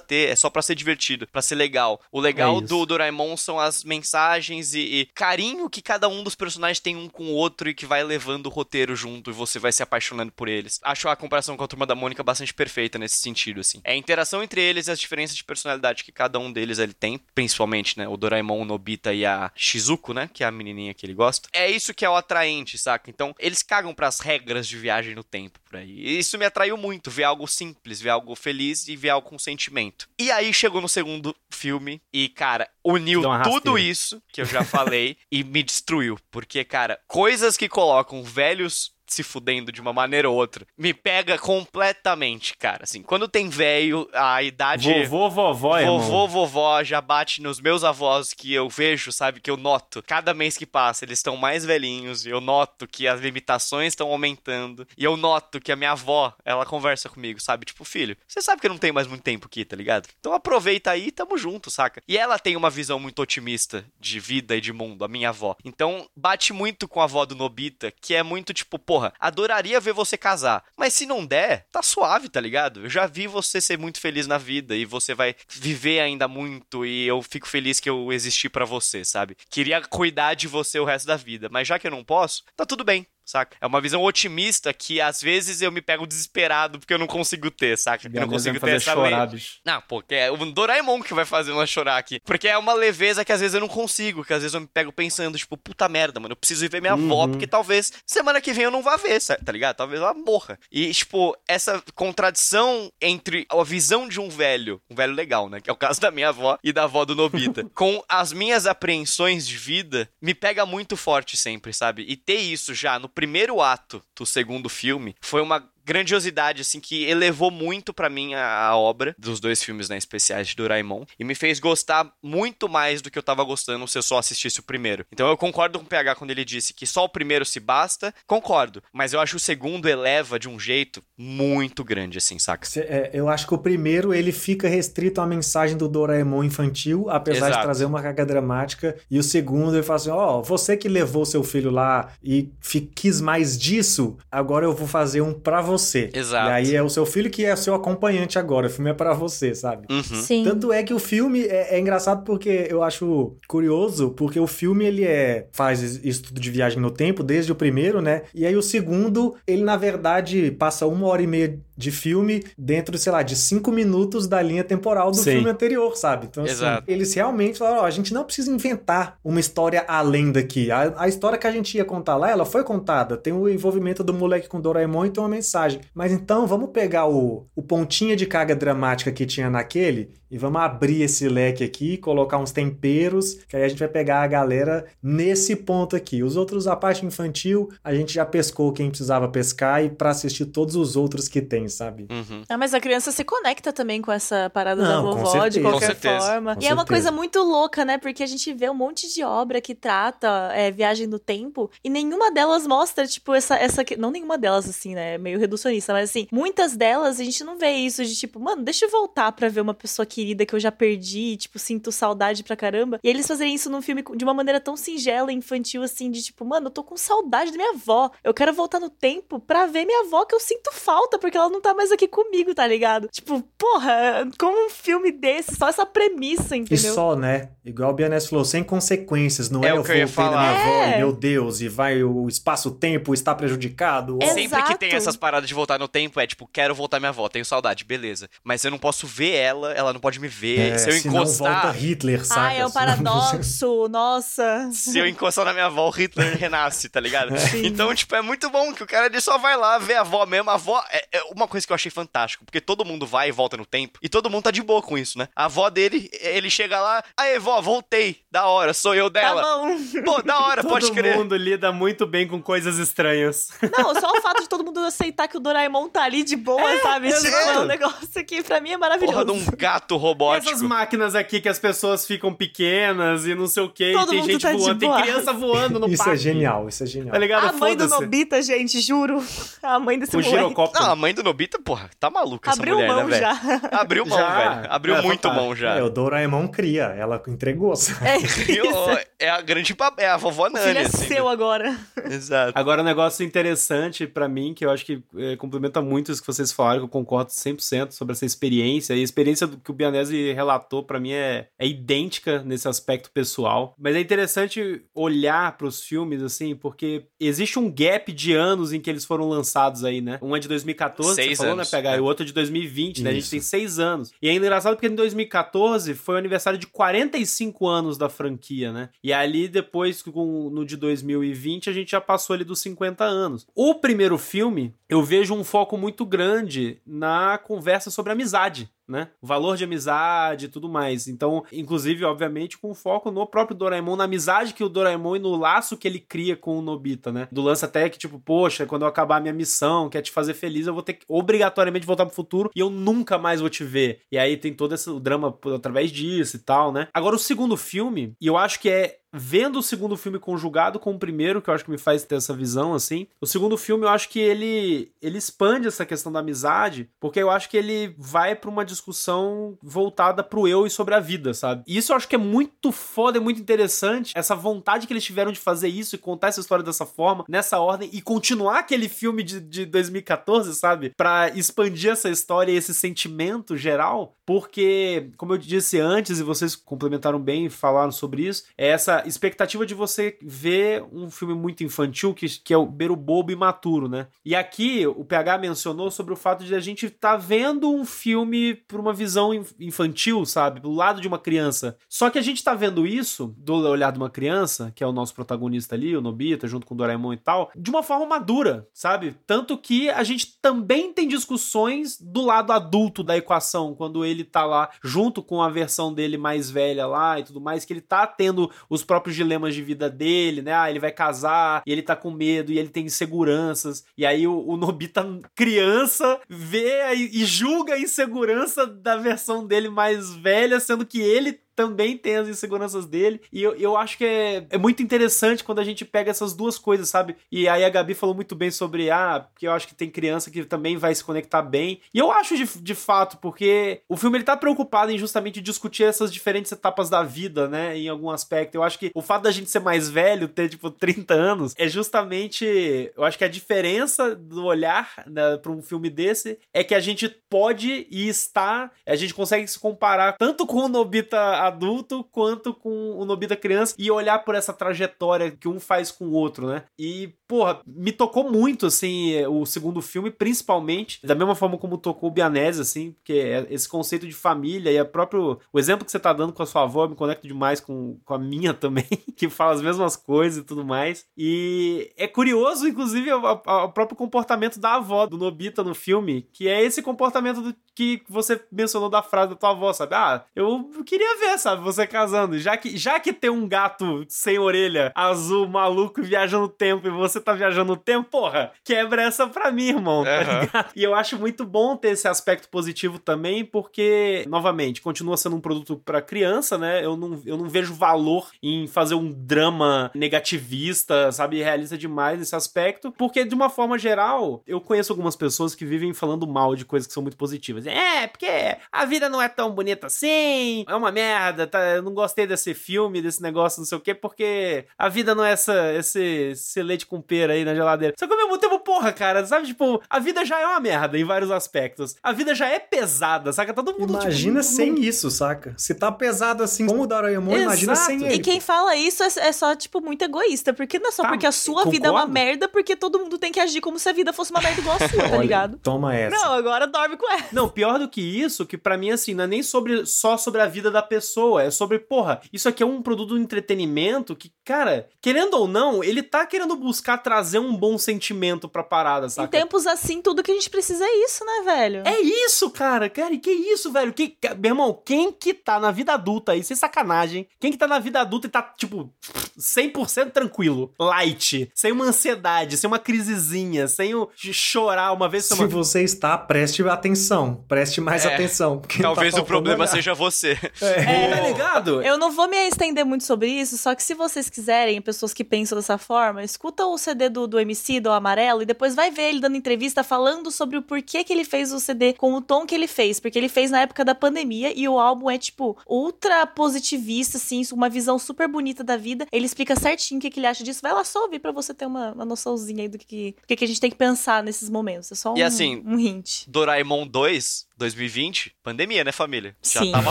ter, é só para ser divertido, para ser legal. O legal é do Doraemon são as mensagens e, e, carinho que cada um dos personagens tem um com o outro e que vai levando o roteiro junto e você vai se apaixonando por eles. Acho a comparação com a Turma da Mônica bastante perfeita nesse sentido, assim. É a interação entre eles e as diferenças de personalidade que cada um deles ele tem, principalmente, né, o Doraemon, o Nobita e a Shizuko, né, que é a menininha que ele gosta. É isso que é o atraente, saca? Então, eles cagam para as regras de viagem no tempo por aí. E isso me atraiu muito, ver algo simples, ver algo feliz e ver algo com sentimento. E aí chegou no segundo filme e, cara, uniu tudo isso que eu já falei (laughs) e me destruiu. Porque, cara, coisas que colocam velhos se fudendo de uma maneira ou outra, me pega completamente, cara. Assim, quando tem velho, a idade. Vovô, vovó, Vovô, irmão. vovó já bate nos meus avós que eu vejo, sabe? Que eu noto. Cada mês que passa, eles estão mais velhinhos. E eu noto que as limitações estão aumentando. E eu noto que a minha avó, ela conversa comigo, sabe? Tipo, filho, você sabe que eu não tenho mais muito tempo aqui, tá ligado? Então aproveita aí e tamo junto, saca? E ela tem uma visão muito otimista de vida e de mundo, a minha avó. Então bate muito com a avó do Nobita, que é muito tipo, pô, porra, adoraria ver você casar. Mas se não der, tá suave, tá ligado? Eu já vi você ser muito feliz na vida e você vai viver ainda muito e eu fico feliz que eu existi para você, sabe? Queria cuidar de você o resto da vida, mas já que eu não posso, tá tudo bem saca? É uma visão otimista que às vezes eu me pego desesperado porque eu não consigo ter, saca? Eu não consigo ter essa chorar, bicho. Não, porque é o Doraemon que vai fazer uma chorar aqui. Porque é uma leveza que às vezes eu não consigo, que às vezes eu me pego pensando, tipo, puta merda, mano, eu preciso ir ver minha uhum. avó, porque talvez semana que vem eu não vá ver, tá ligado? Talvez ela morra. E, tipo, essa contradição entre a visão de um velho, um velho legal, né? Que é o caso da minha avó e da avó do Nobita, (laughs) com as minhas apreensões de vida, me pega muito forte sempre, sabe? E ter isso já no primeiro ato do segundo filme foi uma grandiosidade, assim, que elevou muito para mim a, a, obra dos dois filmes, né, especiais de Doraemon, e me fez gostar muito mais do que eu tava gostando se eu só assistisse o primeiro. Então eu concordo com o PH quando ele disse que só o primeiro se basta, concordo, mas eu acho que o segundo eleva de um jeito muito grande, assim, saca? É, eu acho que o primeiro, ele fica restrito à mensagem do Doraemon infantil, apesar Exato. de trazer uma carga dramática, e o segundo ele fala assim, ó, oh, você que levou seu filho lá e quis mais disso, agora eu vou fazer um pra você. Exato. E aí é o seu filho que é seu acompanhante agora. O filme é para você, sabe? Uhum. Sim. Tanto é que o filme é, é, engraçado porque eu acho curioso, porque o filme ele é faz estudo de viagem no tempo desde o primeiro, né? E aí o segundo, ele na verdade passa uma hora e meia de filme dentro, sei lá, de cinco minutos da linha temporal do Sim. filme anterior, sabe? Então, assim, eles realmente falaram, ó, a gente não precisa inventar uma história além daqui. A, a história que a gente ia contar lá, ela foi contada. Tem o envolvimento do moleque com Doraemon e tem uma mensagem. Mas então, vamos pegar o, o pontinha de carga dramática que tinha naquele e vamos abrir esse leque aqui, colocar uns temperos, que aí a gente vai pegar a galera nesse ponto aqui. Os outros, a parte infantil, a gente já pescou quem precisava pescar e para assistir todos os outros que tem, sabe? Uhum. Ah, mas a criança se conecta também com essa parada Não, da vovó, de qualquer forma. Com e certeza. é uma coisa muito louca, né? Porque a gente vê um monte de obra que trata é, viagem no tempo e nenhuma delas mostra, tipo, essa, essa. Não nenhuma delas, assim, né? Meio reducionista, mas assim, muitas delas a gente não vê isso de tipo, mano, deixa eu voltar pra ver uma pessoa que querida que eu já perdi, tipo, sinto saudade pra caramba. E eles fazerem isso num filme de uma maneira tão singela e infantil, assim, de tipo, mano, eu tô com saudade da minha avó. Eu quero voltar no tempo pra ver minha avó que eu sinto falta, porque ela não tá mais aqui comigo, tá ligado? Tipo, porra, como um filme desse, só essa premissa, entendeu? E só, né? Igual o Bianese falou, sem consequências, não é, é eu voltei da minha avó é. e meu Deus, e vai o espaço-tempo está prejudicado. Exato. Sempre que tem essas paradas de voltar no tempo, é tipo, quero voltar minha avó, tenho saudade, beleza. Mas eu não posso ver ela, ela não pode me ver. É, se eu encostar. volta Hitler, saca? Ah, é o paradoxo, (laughs) nossa. Se eu encostar na minha avó, o Hitler renasce, tá ligado? Sim. Então, tipo, é muito bom que o cara ele só vai lá ver a avó mesmo. A avó é, é, uma coisa que eu achei fantástico, porque todo mundo vai e volta no tempo e todo mundo tá de boa com isso, né? A avó dele, ele chega lá, aí, vó, voltei, da hora, sou eu dela. Tá bom. Pô, da hora, todo pode crer. Todo mundo lida muito bem com coisas estranhas. Não, só o fato de todo mundo aceitar que o Doraemon tá ali de boa, é, sabe? Tipo, é um negócio que pra mim é maravilhoso. Porra de um gato robótico. Essas máquinas aqui que as pessoas ficam pequenas e não sei o que, tem gente tá voando, tem criança voando no isso (laughs) parque. Isso é genial, isso é genial. Tá ligado? A mãe do Nobita, gente, juro. A mãe desse o moleque. Girocóptero. Não, a mãe do Nobita, porra, tá maluca Abriu essa mulher, mão né, já. Abriu mão, já. velho. Abriu é, muito mão já. É, o Doraemon cria, ela entregou. (laughs) É, (laughs) é a grande é a vovó Nani, Filho é assim. seu agora. Exato. Agora, um negócio interessante para mim, que eu acho que é, complementa muito isso que vocês falaram, que eu concordo 100% sobre essa experiência. E a experiência que o Bianese relatou para mim é, é idêntica nesse aspecto pessoal. Mas é interessante olhar para os filmes, assim, porque existe um gap de anos em que eles foram lançados aí, né? Um é de 2014, seis você falou, né, anos, né, pegar, é. e o outro é de 2020, Isso. né? A gente tem seis anos. E é engraçado porque em 2014 foi o aniversário de 45 anos da franquia, né? E ali depois, com, no de 2020, a gente já passou ali dos 50 anos. O primeiro filme, eu vejo um foco muito grande na conversa sobre amizade né? O valor de amizade e tudo mais. Então, inclusive, obviamente, com foco no próprio Doraemon, na amizade que o Doraemon e no laço que ele cria com o Nobita, né? Do lance até que, tipo, poxa, quando eu acabar a minha missão, que é te fazer feliz, eu vou ter que obrigatoriamente voltar pro futuro e eu nunca mais vou te ver. E aí tem todo esse drama através disso e tal, né? Agora, o segundo filme, e eu acho que é vendo o segundo filme conjugado com o primeiro, que eu acho que me faz ter essa visão, assim. O segundo filme, eu acho que ele, ele expande essa questão da amizade, porque eu acho que ele vai para uma discussão voltada pro eu e sobre a vida, sabe? E isso eu acho que é muito foda, é muito interessante, essa vontade que eles tiveram de fazer isso e contar essa história dessa forma, nessa ordem, e continuar aquele filme de, de 2014, sabe? Pra expandir essa história e esse sentimento geral, porque, como eu disse antes, e vocês complementaram bem e falaram sobre isso, é essa expectativa de você ver um filme muito infantil, que, que é o Beiro Bobo e Maturo, né? E aqui o PH mencionou sobre o fato de a gente estar tá vendo um filme por uma visão infantil, sabe? Do lado de uma criança. Só que a gente tá vendo isso, do olhar de uma criança, que é o nosso protagonista ali, o Nobita, junto com o Doraemon e tal, de uma forma madura, sabe? Tanto que a gente também tem discussões do lado adulto da equação, quando ele tá lá junto com a versão dele mais velha lá e tudo mais, que ele tá tendo os próprios dilemas de vida dele, né? Ah, ele vai casar, e ele tá com medo, e ele tem inseguranças. E aí o, o Nobita, criança, vê e, e julga a insegurança da versão dele mais velha, sendo que ele também tem as inseguranças dele. E eu, eu acho que é, é muito interessante quando a gente pega essas duas coisas, sabe? E aí a Gabi falou muito bem sobre, ah, porque eu acho que tem criança que também vai se conectar bem. E eu acho de, de fato, porque o filme ele tá preocupado em justamente discutir essas diferentes etapas da vida, né? Em algum aspecto. Eu acho que o fato da gente ser mais velho, ter tipo 30 anos, é justamente. Eu acho que a diferença do olhar né, pra um filme desse é que a gente pode e está. A gente consegue se comparar tanto com o Nobita adulto quanto com o Nobita criança e olhar por essa trajetória que um faz com o outro, né? E, porra, me tocou muito, assim, o segundo filme, principalmente, da mesma forma como tocou o Bianese, assim, porque é esse conceito de família e a próprio. O exemplo que você tá dando com a sua avó, me conecto demais com, com a minha (laughs) também, que fala as mesmas coisas e tudo mais. E é curioso, inclusive, o próprio comportamento da avó do Nobita no filme, que é esse comportamento do, que você mencionou da frase da tua avó, sabe? Ah, eu queria ver sabe? Você casando. Já que, já que tem um gato sem orelha, azul, maluco, viajando o tempo e você tá viajando o tempo, porra, quebra essa pra mim, irmão, tá uhum. ligado? E eu acho muito bom ter esse aspecto positivo também, porque, novamente, continua sendo um produto para criança, né? Eu não, eu não vejo valor em fazer um drama negativista, sabe? Realista demais nesse aspecto, porque, de uma forma geral, eu conheço algumas pessoas que vivem falando mal de coisas que são muito positivas. É, porque a vida não é tão bonita assim, é uma merda merda, tá? Eu não gostei desse filme, desse negócio, não sei o quê, porque a vida não é essa, esse, esse leite com pera aí na geladeira. Só que ao mesmo tempo, porra, cara, sabe? Tipo, a vida já é uma merda em vários aspectos. A vida já é pesada, saca? Todo mundo. Tipo, imagina tipo, sem isso, saca? Se tá pesado assim como o Doraemon, imagina sem ele. E quem fala isso é, é, só, tipo, muito egoísta. Porque não é só tá, porque a sua concordo. vida é uma merda, porque todo mundo tem que agir como se a vida fosse uma merda igual a sua, tá ligado? Toma essa. Não, agora dorme com essa. Não, pior do que isso, que para mim, assim, não é nem sobre, só sobre a vida da pessoa, é sobre, porra, isso aqui é um produto de entretenimento que, cara, querendo ou não, ele tá querendo buscar trazer um bom sentimento pra parada, sabe? Em tempos assim, tudo que a gente precisa é isso, né, velho? É isso, cara. Cara, e que isso, velho? Que, meu irmão, quem que tá na vida adulta aí, sem sacanagem, quem que tá na vida adulta e tá, tipo, 100% tranquilo, light, sem uma ansiedade, sem uma crisezinha, sem o chorar uma vez... Se uma... você está, preste atenção. Preste mais é, atenção. Talvez tá o problema olhar. seja você. É. é. Tá ligado? Eu não vou me estender muito sobre isso, só que se vocês quiserem, pessoas que pensam dessa forma, escuta o CD do, do MC, do Amarelo, e depois vai ver ele dando entrevista falando sobre o porquê que ele fez o CD com o tom que ele fez. Porque ele fez na época da pandemia e o álbum é, tipo, ultra positivista, assim, uma visão super bonita da vida. Ele explica certinho o que, que ele acha disso. Vai lá só ouvir pra você ter uma, uma noçãozinha aí do que, que, que a gente tem que pensar nesses momentos. É só um, e assim, um hint. Doraemon 2 2020, pandemia, né, família? Já Sim. tava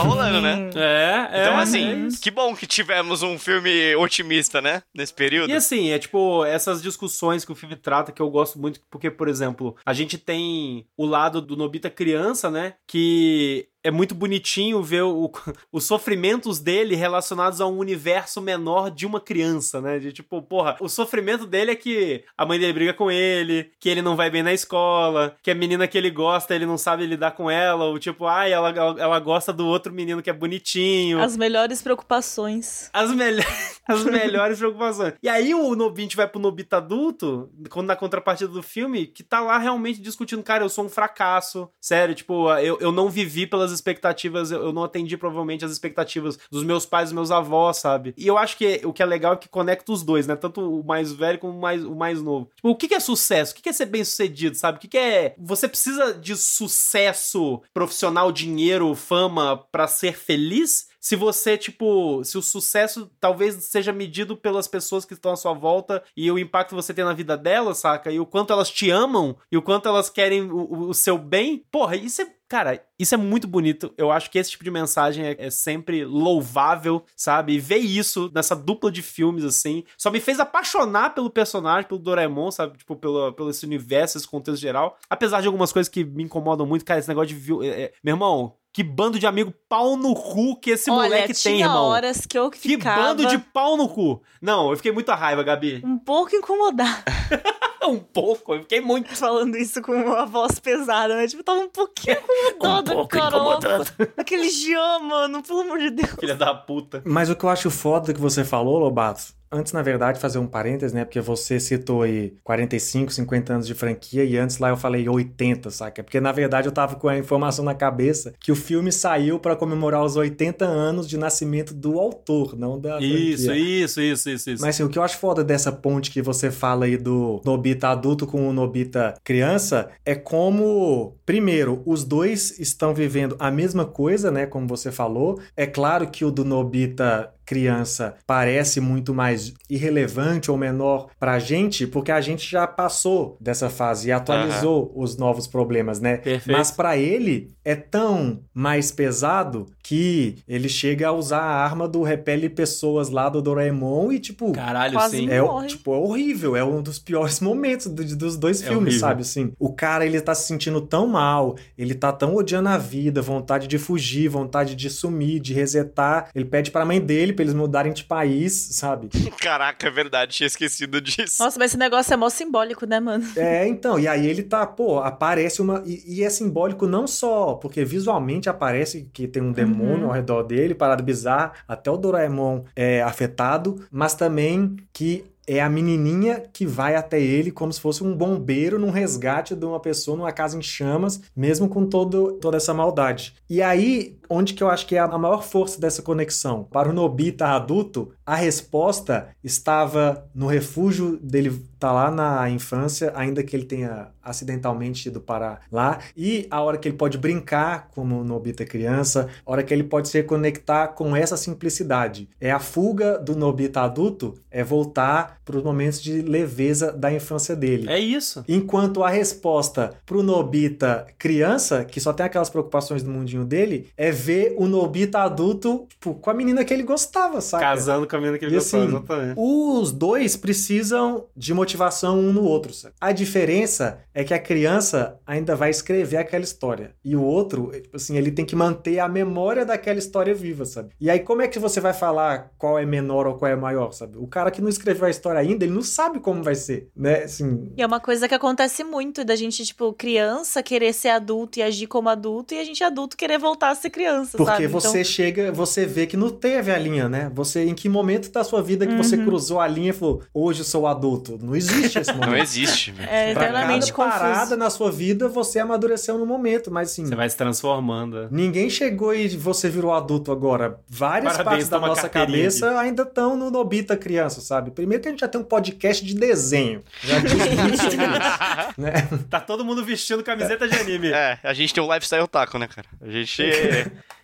rolando, né? É, é. Então, assim, é que bom que tivemos um filme otimista, né? Nesse período. E assim, é tipo, essas discussões que o filme trata que eu gosto muito, porque, por exemplo, a gente tem o lado do Nobita criança, né? Que é muito bonitinho ver o, (laughs) os sofrimentos dele relacionados a um universo menor de uma criança, né? De tipo, porra, o sofrimento dele é que a mãe dele briga com ele, que ele não vai bem na escola, que a menina que ele gosta, ele não sabe lidar com ela, ou tipo, ai, ela, ela, ela gosta do outro menino que é bonitinho. As melhores preocupações. As, me (laughs) as melhores preocupações. E aí o Nobit vai pro Nobita adulto, quando na contrapartida do filme, que tá lá realmente discutindo, cara, eu sou um fracasso, sério, tipo, eu, eu não vivi pelas expectativas, eu não atendi provavelmente as expectativas dos meus pais, dos meus avós, sabe? E eu acho que o que é legal é que conecta os dois, né? Tanto o mais velho como o mais, o mais novo. Tipo, o que é sucesso? O que é ser bem sucedido, sabe? O que é. Você precisa de sucesso profissional, dinheiro, fama para ser feliz? Se você, tipo, se o sucesso talvez seja medido pelas pessoas que estão à sua volta e o impacto que você tem na vida delas, saca? E o quanto elas te amam e o quanto elas querem o, o seu bem. Porra, isso é Cara, isso é muito bonito. Eu acho que esse tipo de mensagem é, é, sempre louvável, sabe? E ver isso nessa dupla de filmes, assim, só me fez apaixonar pelo personagem, pelo Doraemon, sabe? Tipo, pelo, pelo esse universo, esse contexto geral. Apesar de algumas coisas que me incomodam muito, cara, esse negócio de. É, é, meu irmão, Que bando de amigo pau no cu que esse Olha, moleque tinha tem, irmão. horas que eu Que ficava bando de pau no cu. Não, eu fiquei muita raiva, Gabi. um pouco incomodada (laughs) Um pouco, eu fiquei muito. falando isso com uma voz pesada, né? Tipo, tava um pouquinho (laughs) incomodada, Um pouco incomodado. Aquele Jean, mano, pelo amor de Deus. Filha da puta. Mas o que eu acho foda que você falou, Lobato, antes, na verdade, fazer um parênteses, né? Porque você citou aí 45, 50 anos de franquia e antes lá eu falei 80, saca? Porque na verdade eu tava com a informação na cabeça que o filme saiu pra comemorar os 80 anos de nascimento do autor, não da Isso, franquia. isso, isso, isso, isso. Mas assim, o que eu acho foda dessa ponte que você fala aí do Nobita adulto com o Nobita criança é como, primeiro, os dois estão vivendo a mesma coisa, né? Como você falou. É claro que o do Nobita criança parece muito mais irrelevante ou menor pra gente, porque a gente já passou dessa fase e atualizou os novos problemas, né? Perfeito. Mas pra ele é tão mais pesado que ele chega a usar a arma do repele pessoas lá do Doraemon e tipo, Caralho, Quase sim. é, morre. tipo, é horrível, é um dos piores (laughs) momentos do- dos dois É filmes, horrível. sabe? Assim, o cara, ele tá se sentindo tão mal, ele tá tão odiando a vida, vontade de fugir, vontade de sumir, de resetar. Ele pede pra mãe dele pra eles mudarem de país, sabe? (laughs) Caraca, é verdade, tinha esquecido disso. Nossa, mas esse negócio é mó simbólico, né, mano? É, então, e aí ele tá, pô, aparece uma. E, e é simbólico não só porque visualmente aparece que tem um demônio ao redor dele, parada bizarra, até o Doraemon é afetado, mas também que é a menininha que vai até ele como se fosse um bombeiro num resgate de uma pessoa numa casa em chamas, mesmo com todo, toda essa maldade. E aí, onde que eu acho que é a maior força dessa conexão? Para o Nobita adulto, a resposta estava no refúgio dele tá lá na infância, ainda que ele tenha acidentalmente ido para lá, e a hora que ele pode brincar como o Nobita criança, a hora que ele pode se conectar com essa simplicidade. É a fuga do Nobita adulto, é voltar para os momentos de leveza da infância dele. É isso. Enquanto a resposta pro Nobita criança, que só tem aquelas preocupações do mundinho dele, é ver o Nobita adulto, tipo, com a menina que ele gostava, saca? Casando com a menina que ele E gostou, assim, exatamente. Os dois precisam de motivação um no outro. sabe? A diferença é que a criança ainda vai escrever aquela história. E o outro, tipo assim, ele tem que manter a memória daquela história viva, sabe? E aí, como é que você vai falar qual é menor ou qual é maior, sabe? O cara que não escreveu a história ainda, ele não sabe como vai ser, né? Assim, E é uma coisa que acontece muito da gente, tipo, criança querer ser adulto e agir como adulto e a gente adulto querer voltar a ser criança, Porque sabe? Então, você chega, você vê que não teve a linha, né? Você, em que momento da sua vida que você Uhum. cruzou a linha e falou, hoje eu sou adulto? Não existe esse (laughs) momento. Não existe, velho. é Pra eternamente confuso. parada na sua vida, você amadureceu no momento, mas assim, Você vai se transformando. ninguém chegou e você virou adulto agora. Várias Parabéns, partes da nossa cabeça ainda estão no Nobita criança, sabe? Primeiro que a gente já tem um podcast de desenho. Já sobre (laughs) isso, (laughs) né? Tá todo mundo vestindo camiseta de anime. É, a gente tem um lifestyle otaku, né, cara? A gente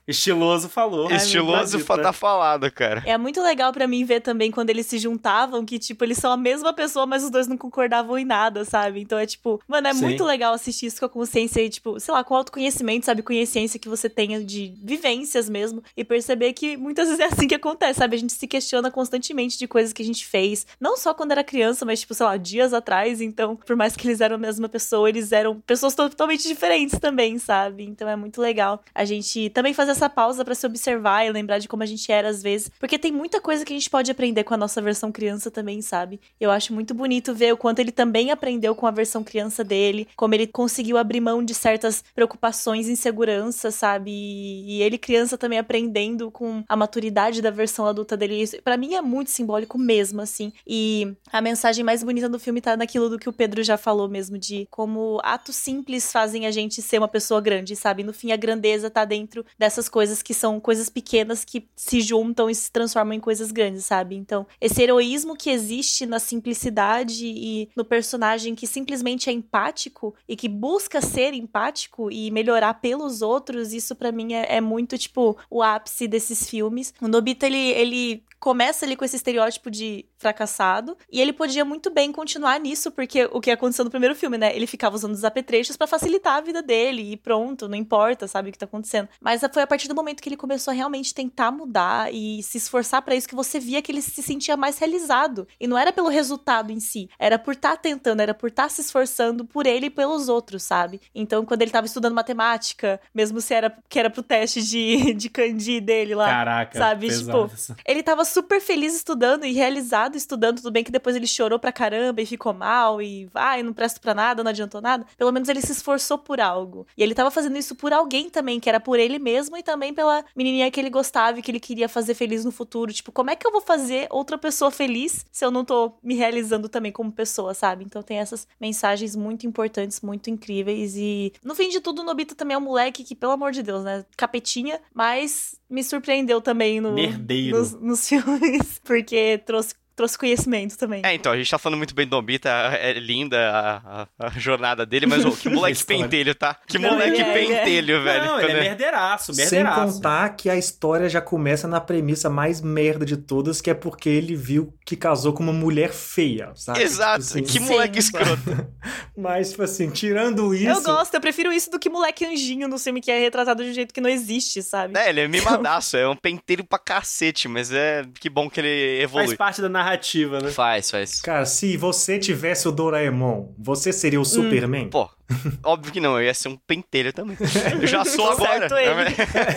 Estiloso falou. estiloso Ai, meu tá falado, cara. É muito legal pra mim ver também quando eles se juntavam, que, tipo, eles são a mesma pessoa, mas os dois não concordavam em nada, sabe? Então é tipo, mano, é Sim. muito legal assistir isso com a consciência e, tipo, sei lá, com autoconhecimento, sabe? Consciência que você tenha de vivências mesmo e perceber que muitas vezes é assim que acontece, sabe? A gente se questiona constantemente de coisas que a gente fez, não só quando era criança, mas, tipo, sei lá, dias atrás. Então, por mais que eles eram a mesma pessoa, eles eram pessoas totalmente diferentes também, sabe? Então é muito legal a gente também fazer essa pausa pra se observar e lembrar de como a gente era às vezes, porque tem muita coisa que a gente pode aprender com a nossa versão criança também, sabe? Eu acho muito bonito ver o quanto ele também aprendeu com a versão criança dele, como ele conseguiu abrir mão de certas preocupações, inseguranças, sabe? E, ele criança também aprendendo com a maturidade da versão adulta dele. Para mim é muito simbólico mesmo, assim. E a mensagem mais bonita do filme tá naquilo do que o Pedro já falou mesmo de como atos simples fazem a gente ser uma pessoa grande, sabe? No fim a grandeza tá dentro dessas coisas que são coisas pequenas que se juntam e se transformam em coisas grandes, sabe? Então, esse heroísmo que existe na simplicidade e no personagem que simplesmente é empático e que busca ser empático e melhorar pelos outros, isso pra mim é, é muito, tipo, o ápice desses filmes. O Nobita, ele, ele começa ali com esse estereótipo de fracassado e ele podia muito bem continuar nisso, porque o que aconteceu no primeiro filme, né? Ele ficava usando os apetrechos pra facilitar a vida dele e pronto, não importa, sabe o que tá acontecendo. Mas foi a partir do momento que ele começou a realmente tentar mudar e se esforçar para isso que você via que ele se sentia mais realizado. E não era pelo resultado em si, era por estar tá tentando, era por estar tá se esforçando por ele e pelos outros, sabe? Então, quando ele tava estudando matemática, mesmo se era que era pro teste de, (laughs) de Candi dele lá. Caraca, sabe? Tipo, ele tava super feliz estudando e realizado estudando. Tudo bem que depois ele chorou pra caramba e ficou mal e ai, não presto pra nada, não adiantou nada. Pelo menos ele se esforçou por algo. E ele tava fazendo isso por alguém também, que era por ele mesmo e também pela menininha que ele gostava e que ele queria fazer feliz no futuro. Tipo, como é que eu vou fazer outra pessoa feliz se eu não tô me realizando também como pessoa, sabe? Então tem essas mensagens muito importantes, muito incríveis e no fim de tudo, o Nobita também é um moleque que, pelo amor de Deus, né? Capetinha, mas me surpreendeu também no, nos, nos (laughs) filmes, porque trouxe trouxe conhecimento também. É, então, a gente tá falando muito bem do Nobita, é linda a, a, a jornada dele, mas oh, que (laughs) moleque pentelho, tá? Que não, moleque é, pentelho, é. velho. Não, ele é merdeiraço, merdeiraço. Sem contar que a história já começa na premissa mais merda de todas, que é porque ele viu que casou com uma mulher feia, sabe? Exato, tipo assim, que moleque sim. escroto. (laughs) mas, tipo assim, tirando isso... Eu gosto, eu prefiro isso do que moleque anjinho no filme que é retratado de um jeito que não existe, sabe? É, ele é mimadaço, é um pentelho pra cacete, mas é que bom que ele evolui. Faz parte da narrativa, né? Faz, faz. Cara, se você tivesse o Doraemon, você seria o hum. Superman? Pô, Óbvio que não, eu ia ser um pentelho também. Eu já sou agora.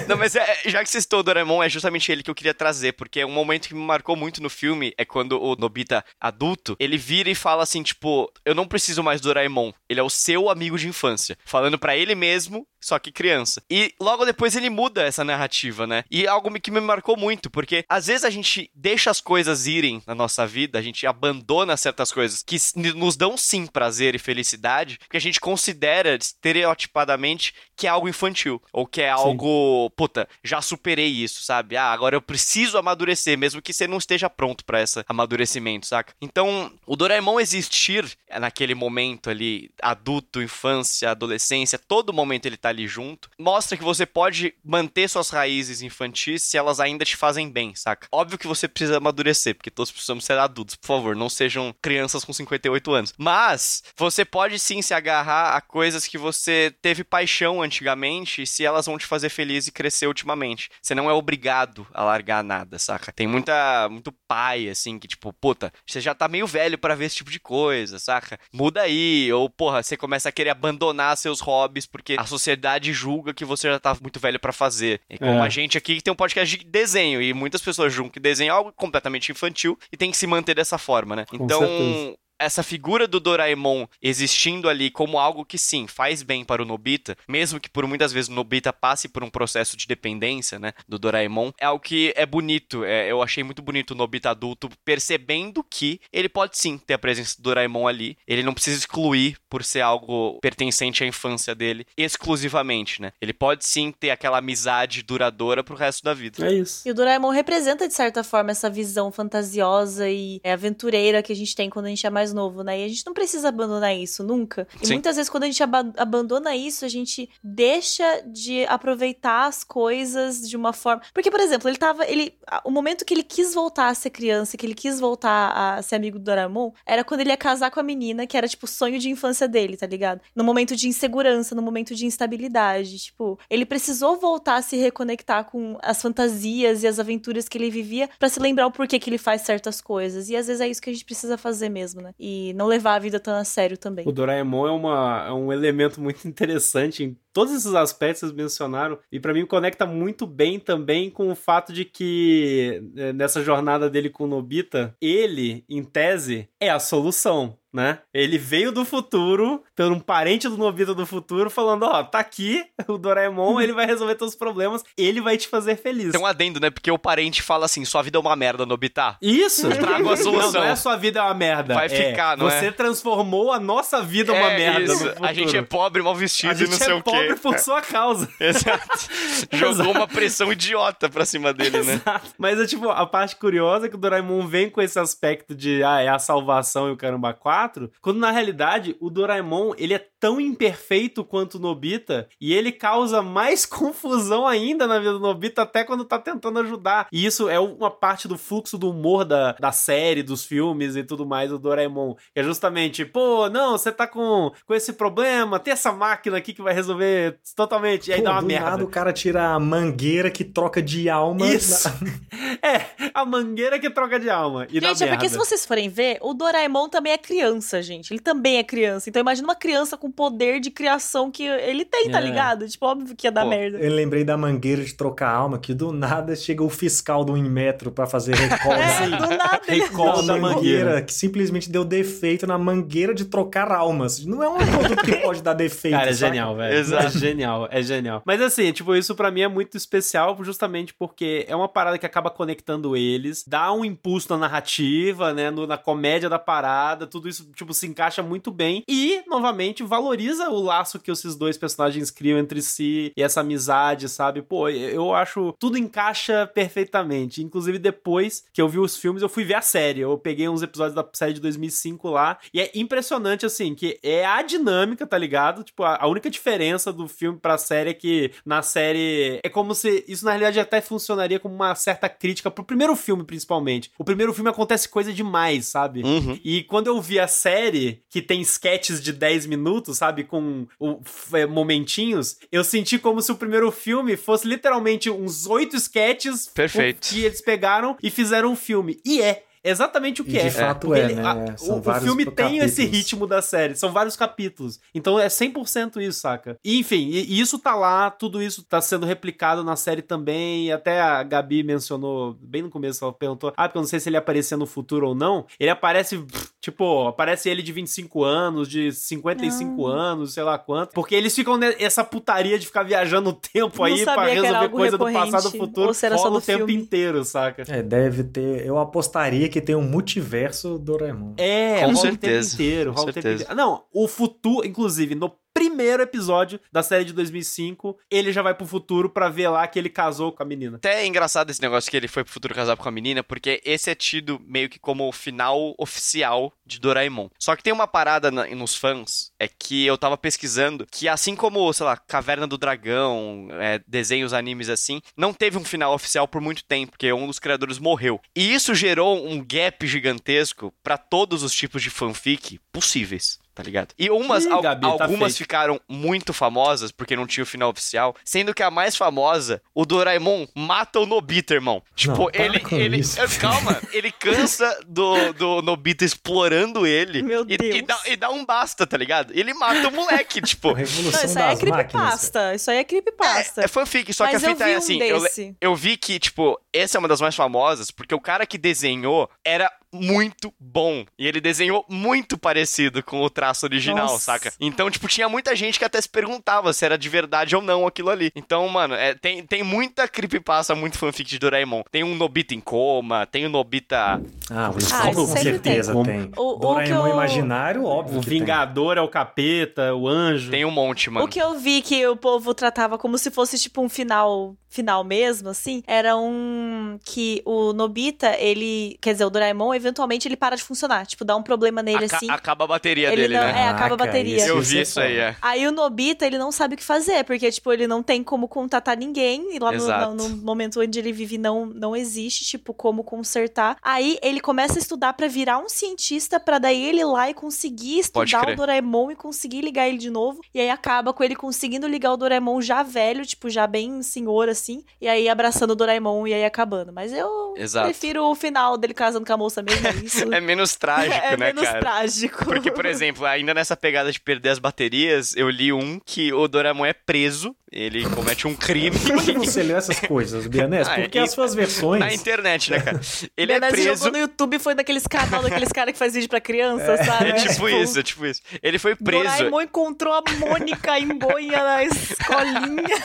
Não, mas é, já que você citou o Doraemon, é justamente ele que eu queria trazer, porque um momento que me marcou muito no filme é quando o Nobita adulto, ele vira e fala assim, tipo, eu não preciso mais do Doraemon, ele é o seu amigo de infância. Falando para ele mesmo, só que criança. E logo depois ele muda essa narrativa, né? E algo que me marcou muito, porque às vezes a gente deixa as coisas irem na nossa vida, a gente abandona certas coisas que nos dão sim prazer e felicidade, porque a gente consegue considera estereotipadamente que é algo infantil. Ou que é algo, Sim. puta, já superei isso, sabe? Ah, agora eu preciso amadurecer, mesmo que você não esteja pronto para esse amadurecimento, saca? Então, o Doraemon existir naquele momento ali, adulto, infância, adolescência, todo momento ele tá ali junto, mostra que você pode manter suas raízes infantis se elas ainda te fazem bem, saca? Óbvio que você precisa amadurecer, porque todos precisamos ser adultos, por favor, não sejam crianças com 58 anos. Mas, você pode sim se agarrar a coisas que você teve paixão antigamente e se elas vão te fazer feliz e crescer ultimamente. Você não é obrigado a largar nada, saca? Tem muita muito pai assim que tipo, puta, você já tá meio velho para ver esse tipo de coisa, saca? Muda aí, ou porra, você começa a querer abandonar seus hobbies porque a sociedade julga que você já tá muito velho para fazer. E como é. a gente aqui tem um podcast de desenho e muitas pessoas julgam que desenho é algo completamente infantil e tem que se manter dessa forma, né? Com então, certeza essa figura do Doraemon existindo ali como algo que sim, faz bem para o Nobita, mesmo que por muitas vezes o Nobita passe por um processo de dependência, né, do Doraemon, é algo que é bonito. É, eu achei muito bonito o Nobita adulto percebendo que ele pode sim ter a presença do Doraemon ali. Ele não precisa excluir por ser algo pertencente à infância dele exclusivamente, né? Ele pode sim ter aquela amizade duradoura pro resto da vida. É isso. E o Doraemon representa de certa forma essa visão fantasiosa e aventureira que a gente tem quando a gente é mais mais novo, né? E a gente não precisa abandonar isso nunca. E Sim. muitas vezes, quando a gente ab abandona isso, a gente deixa de aproveitar as coisas de uma forma. Porque, por exemplo, ele tava. Ele, o momento que ele quis voltar a ser criança, que ele quis voltar a ser amigo do Doraemon, era quando ele ia casar com a menina, que era, tipo, o sonho de infância dele, tá ligado? No momento de insegurança, no momento de instabilidade. Tipo, ele precisou voltar a se reconectar com as fantasias e as aventuras que ele vivia para se lembrar o porquê que ele faz certas coisas. E às vezes é isso que a gente precisa fazer mesmo, né? E não levar a vida tão a sério também. O Doraemon é, uma, é um elemento muito (laughs) interessante em todos esses aspectos que vocês mencionaram e para mim conecta muito bem também com o fato de que é, nessa jornada dele com o Nobita, ele, em tese, é a solução né? Ele veio do futuro, por um parente do Nobita do futuro, falando: Ó, oh, tá aqui (laughs) o Doraemon, ele vai resolver todos os problemas, ele vai te fazer feliz. Tem um adendo, né? Porque o parente fala assim: sua vida é uma merda, Nobita. Isso! Eu (laughs) trago a solução. Não, não é sua vida é uma merda. Vai é, ficar, não Você é? transformou a nossa vida é, uma merda. Isso. A gente é pobre, mal vestido e não sei é o quê. Pobre por sua causa. (laughs) Exato. Jogou uma pressão idiota pra cima dele, né? Exato. Mas é tipo, a parte curiosa é que o Doraemon vem com esse aspecto de, ah, é a salvação e o caramba 4, quando na realidade o Doraemon, ele é tão imperfeito quanto o Nobita e ele causa mais (laughs) confusão ainda na vida do Nobita até quando tá tentando ajudar. E isso é uma parte do fluxo do humor da, da série, dos filmes e tudo mais do Doraemon. Que é justamente, pô, não, você tá com, com esse problema, tem essa máquina aqui que vai resolver totalmente. E aí Pô, dá uma do merda. nada o cara tira a mangueira que troca de alma. Isso. na- (laughs) É, a mangueira que troca de alma. E dá Gente, é merda. porque se vocês forem ver, o Doraemon também é criança, gente. Ele também é criança. Então imagina uma criança com poder de criação que ele tem, tá É. ligado? Tipo, óbvio que ia dar Pô, merda. Eu lembrei da mangueira de trocar alma, que do nada chega o fiscal do Inmetro pra fazer recall. (laughs) É, na- do nada ele Recall na da mangueira. que simplesmente deu defeito na mangueira de trocar almas. Não é um produto que pode dar defeito. Cara, é saca? genial, velho. Exato. É genial, é genial. Mas assim, tipo, isso pra mim é muito especial justamente porque é uma parada que acaba conectando eles, dá um impulso na narrativa, né, no- na comédia da parada, tudo isso, tipo, se encaixa muito bem e, novamente, valoriza o laço que esses dois personagens criam entre si e essa amizade, sabe? Pô, eu acho tudo encaixa perfeitamente. Inclusive, depois que eu vi os filmes, eu fui ver a série. Eu peguei uns episódios da série de 2005 lá e é impressionante, assim, que é a dinâmica, tá ligado? Tipo, a, a única diferença do filme pra série é que na série é como se isso na realidade até funcionaria como uma certa crítica pro primeiro filme, principalmente. O primeiro filme acontece coisa demais, sabe? Uhum. E quando eu vi a série, que tem sketches de 10 minutos, sabe? Com o- é, momentinhos, eu senti como se o primeiro filme fosse literalmente uns oito sketches Perfeito. que eles pegaram e fizeram um filme. E é. Exatamente o que E de é. fato Porque é, ele- né? a- São o, o filme tem capítulos. esse ritmo da série, são vários capítulos. Então é 100% isso, saca? E, enfim, e, e isso tá lá, tudo isso tá sendo replicado na série também. E até a Gabi mencionou bem no começo, ela perguntou: Ah, porque eu não sei se ele aparecer no futuro ou não. Ele aparece, pff, tipo, aparece ele de 25 anos, de 55 anos, sei lá quanto. Porque eles ficam nessa putaria de ficar viajando o tempo Não aí pra resolver coisa do passado do futuro. ou se era só do o tempo filme. inteiro, saca? É, deve ter. Eu apostaria que tem um multiverso Doraemon. É, Com rola certeza, o tempo inteiro. com Rola o tempo certeza. inteiro. Não, o futuro, inclusive, no primeiro episódio da série de 2005, ele já vai pro futuro pra ver lá que ele casou com a menina. Até é engraçado esse negócio que ele foi pro futuro casar com a menina, porque esse é tido meio que como o final oficial de Doraemon. Só que tem uma parada na- nos fãs, é que eu tava pesquisando, que assim como, sei lá, Caverna do Dragão, é, desenhos, animes assim, não teve um final oficial por muito tempo, porque um dos criadores morreu. E isso gerou um gap gigantesco pra todos os tipos de fanfic possíveis. Tá ligado? E umas, Ih, al- Gabi, tá algumas feito. ficaram muito famosas porque não tinha o final oficial, sendo que a mais famosa, o Doraemon mata o Nobita, irmão. Tipo, Não, ele com ele isso. eh, (laughs) calma, ele cansa do, do Nobita explorando ele Meu e, e Deus. dá, e dá um basta, tá ligado? Ele mata o moleque, (laughs) tipo, Revolução Não, isso aí é creepyasta. Isso aí é creepyasta. é fanfic, só que Mas a eu fita vi é um assim, eu, le- desse. eu vi que, tipo, essa é uma das mais famosas, porque o cara que desenhou era muito bom. E ele desenhou muito parecido com o traço original, Nossa. saca? Então, tipo, tinha muita gente que até se perguntava se era de verdade ou não aquilo ali. Então, mano, é, tem, tem muita creepypasta, muito fanfic de Doraemon. Tem um Nobita em coma, tem o Nobita... Ah, o Ah, com sempre certeza tem. tem. O- o Doraemon que eu- imaginário, óbvio O que tem. Vingador é o capeta, o anjo. Tem um monte, mano. O que eu vi que o povo tratava como se fosse tipo um final final mesmo, assim, era um que o Nobita, ele, quer dizer, o Doraemon, eventualmente ele para de funcionar, tipo, dá um problema nele Aca- assim. acaba a bateria Ele dele, não- né? é, acaba a bateria. esse- Eu esse vi é isso aí, é. Aí o Nobita, ele não sabe o que fazer, porque, tipo, ele não tem como contatar ninguém, e lá no, no- no momento onde ele vive não, não existe, tipo, como consertar. Aí ele começa a estudar pra virar um cientista, pra daí ele ir lá e conseguir estudar o Doraemon e conseguir ligar ele de novo. E aí acaba com ele conseguindo ligar o Doraemon já velho, tipo, já bem senhor, assim, e aí abraçando o Doraemon e aí acabando. Mas eu Exato. prefiro o final dele casando com a moça mesmo, (laughs) é isso. É menos trágico, É né, menos cara? trágico. Porque, por exemplo, ainda nessa pegada de perder as baterias, eu li um que o Doraemon é preso, ele comete um crime Onde você leu essas coisas, Bianés? (laughs) Ah, Porque e- as suas versões. na internet, né, cara? Ele é preso. jogou no YouTube foi daqueles canal daqueis caras que faz vídeo pra criança, sabe? É tipo isso, é tipo isso. Ele foi preso. Doraemon encontrou a Mônica em boia na escolinha,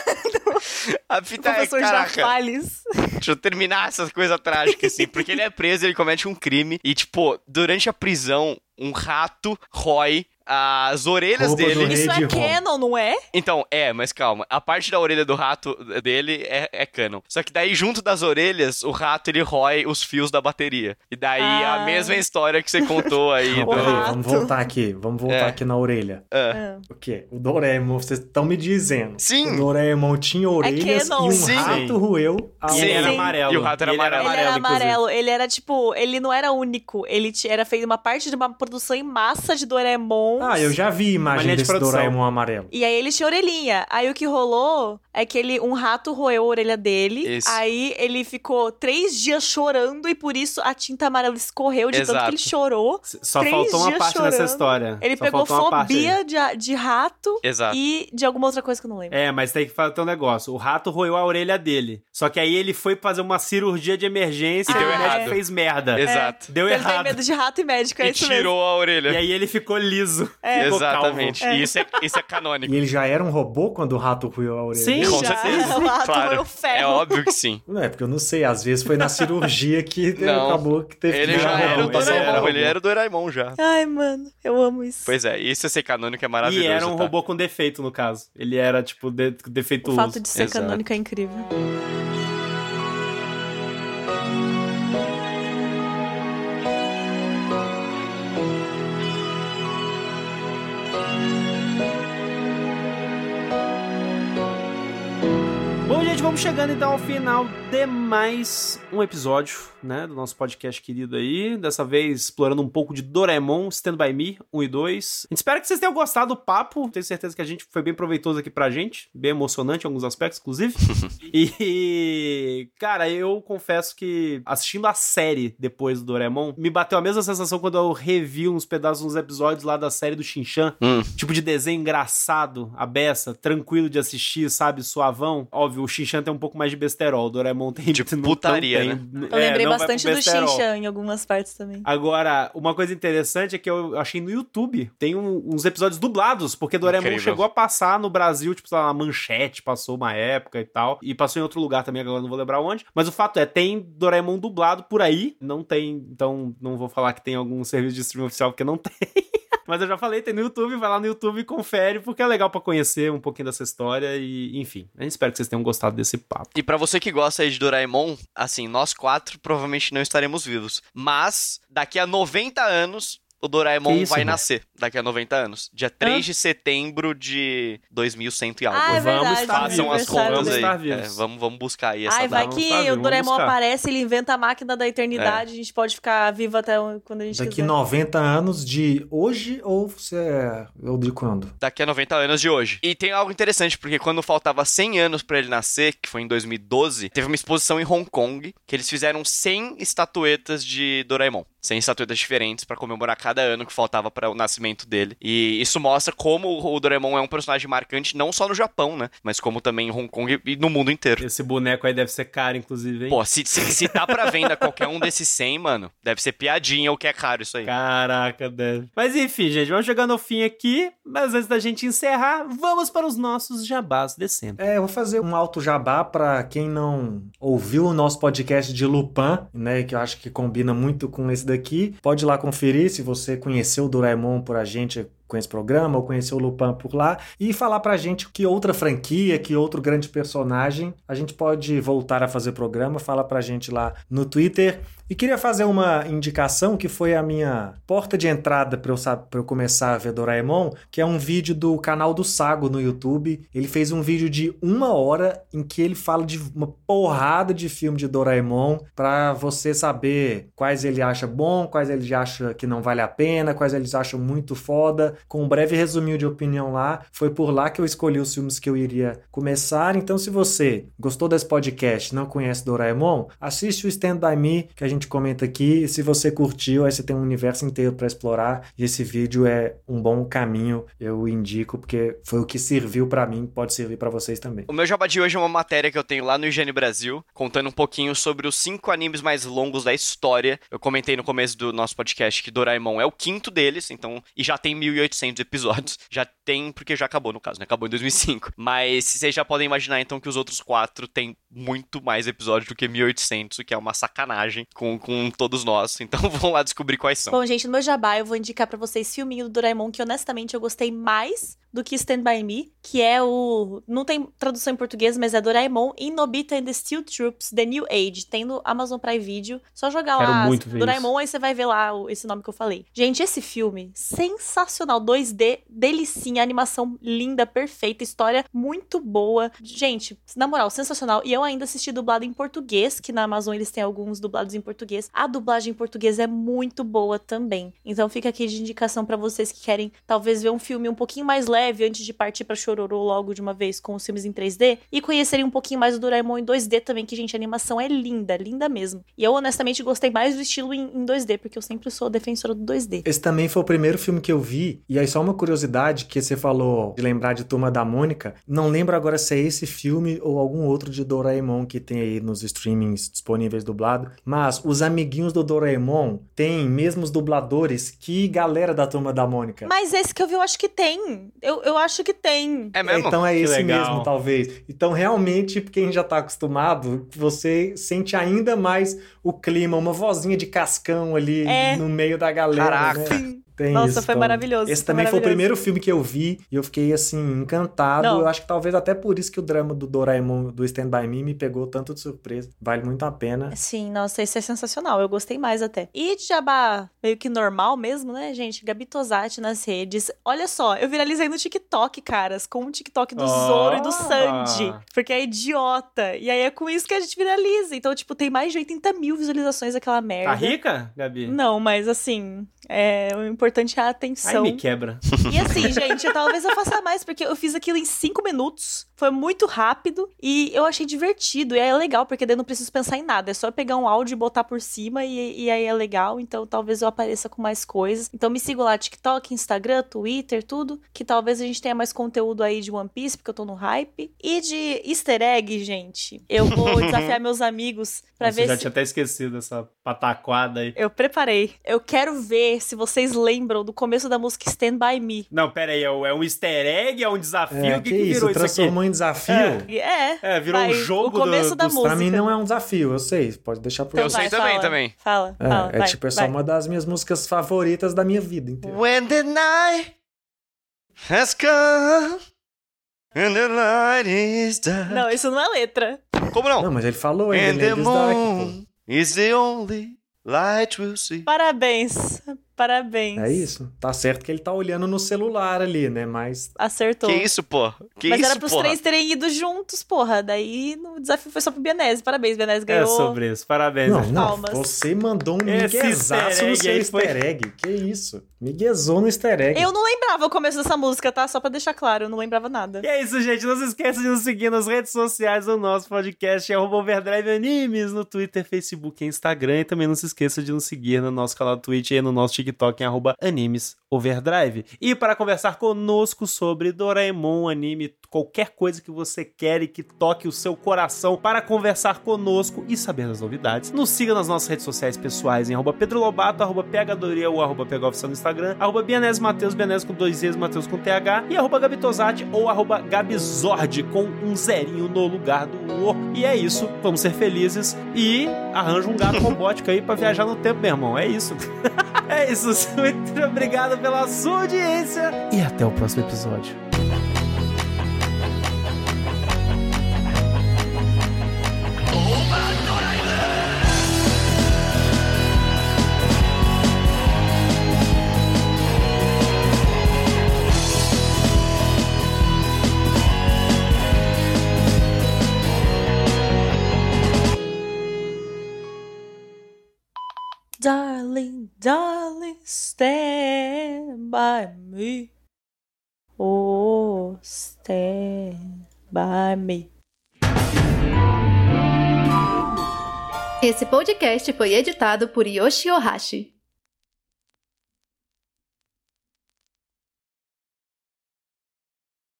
A o fita é, caraca, Jafales. deixa eu terminar essa coisa trágica, assim. Porque ele é preso, ele comete um crime. E, tipo, durante a prisão, um rato rói as orelhas Roupa do dele. Isso é canon, não é? Então, é, mas calma. A parte da orelha do rato dele é, é canon. Só que daí, junto das orelhas, o rato ele rói os fios da bateria. E daí Ah. a mesma história que você contou aí. Do... peraí, rato. vamos voltar aqui. Vamos voltar É. aqui na orelha. Ah. O quê? O Doraemon, vocês estão me dizendo. Sim. O Doraemon tinha orelhas canon. e um Sim. rato roeu a E ele era Sim. amarelo. E o rato era ele amarelo. Ele era amarelo, ele era tipo, ele não era único, ele era feito uma parte de uma produção em massa de Doraemon Ah, eu já vi imagem de desse produção. Doraemon amarelo. E aí ele tinha orelhinha. Aí o que rolou é que ele, um rato roeu a orelha dele. Isso. Aí ele ficou três dias chorando e por isso a tinta amarela escorreu de tanto Exato. que ele chorou. Só Três faltou uma parte chorando. dessa história. Ele Só pegou fobia de, de rato Exato. e de alguma outra coisa que eu não lembro. É, mas tem que fazer um negócio. O rato roeu a orelha dele. Só que aí ele foi fazer uma cirurgia de emergência E deu o médico errado. fez merda. Exato. Deu Então ele tem errado. medo de rato e médico, é E isso mesmo. tirou a orelha. E aí ele ficou liso. É. Exatamente. E isso é, isso é canônico. E ele já era um robô quando o rato ruiu a orelha Sim. Com Já. certeza. O rato claro. ferro. É óbvio que sim. Não é, porque eu não sei, às vezes foi na (laughs) cirurgia que Não. acabou que teve Ele que já era o robô. Ele era Doraemon. Ele era o Doraemon já. Ai, mano, eu amo isso. Pois é, isso é ser canônico é maravilhoso. E era um tá? robô com defeito, no caso. Ele era, tipo, de- o defeituoso. fato de ser Exato. canônico é incrível. Vamos chegando então ao final de mais um episódio, né, do nosso podcast querido aí. Dessa vez explorando um pouco de Doraemon, Stand By Me, 1 e 2. A gente espera que vocês tenham gostado do papo. Tenho certeza que a gente foi bem proveitoso aqui pra gente. Bem emocionante em alguns aspectos, inclusive. (laughs) e, cara, eu confesso que assistindo a série depois do Doraemon, me bateu a mesma sensação quando eu revi uns pedaços, uns episódios lá da série do Shinchan Hum, tipo de desenho engraçado, a beça, tranquilo de assistir, sabe, suavão. Óbvio, o Shinchan tem um pouco mais de besterol, o Doraemon tem De (laughs) putaria, não né? tem- Eu é, lembrei bastante do. Shinchan em algumas partes também. Agora, uma coisa interessante é que eu achei no YouTube, tem um- uns episódios dublados, porque Doraemon Incrível. chegou a passar no Brasil, tipo, sei lá, na Manchete, passou uma época e tal, e passou em outro lugar também, agora eu não vou lembrar onde, mas o fato é, tem Doraemon dublado por aí, não tem, então não vou falar que tem algum (laughs) serviço de streaming oficial, porque não tem. Mas eu já falei, tem no YouTube, vai lá no YouTube e confere, porque é legal pra conhecer um pouquinho dessa história e, enfim. A gente espera que vocês tenham gostado desse papo. E pra você que gosta aí de Doraemon, assim, nós quatro provavelmente não estaremos vivos. Mas, daqui a 90 anos, o Doraemon isso, vai velho? nascer. Daqui a 90 anos. Dia 3 de setembro de 2100 e algo. Ah, é Vamos estar Façam as contas vamos aí. É, vamos, vamos buscar aí essa Ai, data. vai que o Doraemon aparece, ele inventa a máquina da eternidade, a gente pode ficar vivo até quando a gente Daqui quiser. 90 anos de hoje ou você é... ou de quando? Daqui a 90 anos de hoje. E tem algo interessante, porque quando faltava 100 anos pra ele nascer, que foi em 2012, teve uma exposição em Hong Kong, que eles fizeram 100 estatuetas de Doraemon. 100 estatuetas diferentes pra comemorar cada ano que faltava para o nascimento dele. E isso mostra como o Doraemon é um personagem marcante não só no Japão, né? Mas como também em Hong Kong e no mundo inteiro. Esse boneco aí deve ser caro, inclusive, hein? Pô, se, se, se tá pra venda qualquer um desses 100, mano, deve ser piadinha o que é caro isso aí. Caraca, deve. Mas enfim, gente, vamos chegando ao fim aqui. Mas antes da gente encerrar, vamos para os nossos jabás de sempre. É, eu vou fazer um alto jabá para quem não ouviu o nosso podcast de Lupin, né, que eu acho que combina muito com esse daqui. Pode ir lá conferir se você conheceu o Doraemon por a gente com esse programa ou conheceu o Lupin por lá e falar pra gente que outra franquia, que outro grande personagem a gente pode voltar a fazer programa, fala pra gente lá no Twitter. E queria fazer uma indicação que foi a minha porta de entrada para eu, pra eu começar a ver Doraemon, que é um vídeo do canal do Sago no YouTube. Ele fez um vídeo de uma hora em que ele fala de uma porrada de filme de Doraemon para você saber quais ele acha bom, quais ele acha que não vale a pena, quais eles acham muito foda. Com um breve resuminho de opinião lá, foi por lá que eu escolhi os filmes que eu iria começar. Então, se você gostou desse podcast, não conhece Doraemon, assiste o Stand By Me que a gente comenta aqui. E se você curtiu, aí você tem um universo inteiro para explorar. E esse vídeo é um bom caminho, eu indico, porque foi o que serviu para mim, pode servir para vocês também. O meu jabá de hoje é uma matéria que eu tenho lá no Higiene Brasil, contando um pouquinho sobre os cinco animes mais longos da história. Eu comentei no começo do nosso podcast que Doraemon é o quinto deles, então, e já tem 1800 episódios. Já tem, porque já acabou no caso, né? Acabou em 2005. Mas vocês já podem imaginar então que os outros quatro têm muito mais episódios do que 1800, o que é uma sacanagem com, com todos nós. Então (laughs) vão lá descobrir quais são. Bom, gente, no meu jabá eu vou indicar pra vocês filminho do Doraemon que honestamente eu gostei mais do que Stand By Me, que é o... Não tem tradução em português, mas é Doraemon e Nobita and the Steel Troops, The New Age. Tem no Amazon Prime Video. Só jogar Quero lá muito Doraemon, aí você vai ver lá o- esse nome que eu falei. Gente, esse filme, sensacional. 2D, delicinha, animação linda, perfeita, história muito boa. Gente, na moral, sensacional. E eu ainda assisti dublado em português, que na Amazon eles têm alguns dublados em português. A dublagem em português é muito boa também. Então fica aqui de indicação pra vocês que querem talvez ver um filme um pouquinho mais leve antes de partir pra Chororô logo de uma vez com os filmes em 3D e conhecerem um pouquinho mais do Doraemon em 2D também, que gente, a animação é linda, linda mesmo. E eu honestamente gostei mais do estilo em, em 2D, porque eu sempre sou defensora do 2D. Esse também foi o primeiro filme que eu vi. E aí, só uma curiosidade: que você falou de lembrar de Turma da Mônica. Não lembro agora se é esse filme ou algum outro de Doraemon que tem aí nos streamings disponíveis dublado. Mas os amiguinhos do Doraemon têm mesmos dubladores que galera da Turma da Mônica. Mas esse que eu vi, eu acho que tem. Eu, eu acho que tem. É mesmo? Então é Que esse legal. mesmo, talvez. Então, realmente, quem já tá acostumado, você sente ainda mais o clima, uma vozinha de cascão ali É. no meio da galera. Caraca. Né? Tem Nossa, isso, foi então. maravilhoso. Esse foi também foi o maravilhoso. primeiro filme que eu vi e eu fiquei assim, encantado. Não. Eu acho que talvez até por isso que o drama do Doraemon do Stand By Me me pegou tanto de surpresa. Vale muito a pena. Sim, nossa, esse é sensacional. Eu gostei mais até. E de jabá meio que normal mesmo, né, gente? Gabi Tosati nas redes. Olha só, eu viralizei no TikTok, caras, com o TikTok do Oh. Zoro e do Sandy. Porque é idiota. E aí é com isso que a gente viraliza. Então, tipo, tem mais de 80 mil visualizações aquela merda. Tá rica, Gabi? Não, mas assim, é, o importante é a Aí atenção. me quebra. E assim, gente, talvez eu faça mais, porque eu fiz aquilo em cinco minutos. Foi muito rápido e eu achei divertido. E aí é legal, porque daí eu não preciso pensar em nada. É só pegar um áudio e botar por cima e, e aí é legal. Então talvez eu apareça com mais coisas. Então me sigam lá, TikTok, Instagram, Twitter, tudo. Que talvez a gente tenha mais conteúdo aí de One Piece, porque eu tô no hype. E de easter egg, gente. Eu vou (laughs) desafiar meus amigos pra Nossa, ver já se. tinha até esquecido essa pataquada aí. Eu preparei. Eu quero ver se vocês lembram do começo da música Stand By Me. Não, pera aí, é um é easter egg? É um desafio? É, o que, que, que isso, virou isso aqui? transformou em desafio. É. É, virou vai, um jogo O começo do- da dos- música. Pra mim não é um desafio, eu sei. Pode deixar por Eu aí. sei também, fala, também. Fala, É, fala. é vai, tipo, é só vai. uma das minhas músicas favoritas da minha vida inteira. When the night has come and the light is dark. Não, isso não é letra. Como não? Não, mas ele falou and ainda, is the only light we'll see. Parabéns. Parabéns. É isso. Tá certo que ele tá olhando no celular ali, né? Mas Acertou. Que isso, pô? Que Mas isso, era pros porra? três terem ido juntos, porra. Daí o desafio foi só pro Bianese. Parabéns, Bianese É ganhou. sobre isso, parabéns. Não, não. Palmas. Você mandou um miguezaço no seu foi- easter egg. Que isso? Miguezou no easter egg. Eu não lembrava o começo dessa música, tá? Só pra deixar claro, eu não lembrava nada. E é isso, gente. Não se esqueça de nos seguir nas redes sociais do nosso podcast, é Overdrive Animes, no Twitter, Facebook e Instagram. E também não se esqueça de nos seguir no nosso canal do Twitch e no nosso TikTok, em arroba Animes Overdrive. E para conversar conosco sobre Doraemon, anime, qualquer coisa que você quer e que toque o seu coração para conversar conosco e saber das novidades, nos siga nas nossas redes sociais pessoais, em arroba Pedro Lobato, arroba ou arroba no Instagram, arroba Bianese Mateus, Bianese com dois E's, Mateus com TH, e arroba Gabitosati ou arroba Gabizord com um zerinho no lugar do O. E é isso, vamos ser felizes e arranja um gato robótico aí pra viajar no tempo, meu irmão. É isso. (laughs) é isso, (laughs) muito obrigado pela sua audiência e até o próximo episódio. Darling, darling, stand by me. Oh, stand by me. Esse podcast foi editado por Yoshi Ohashi.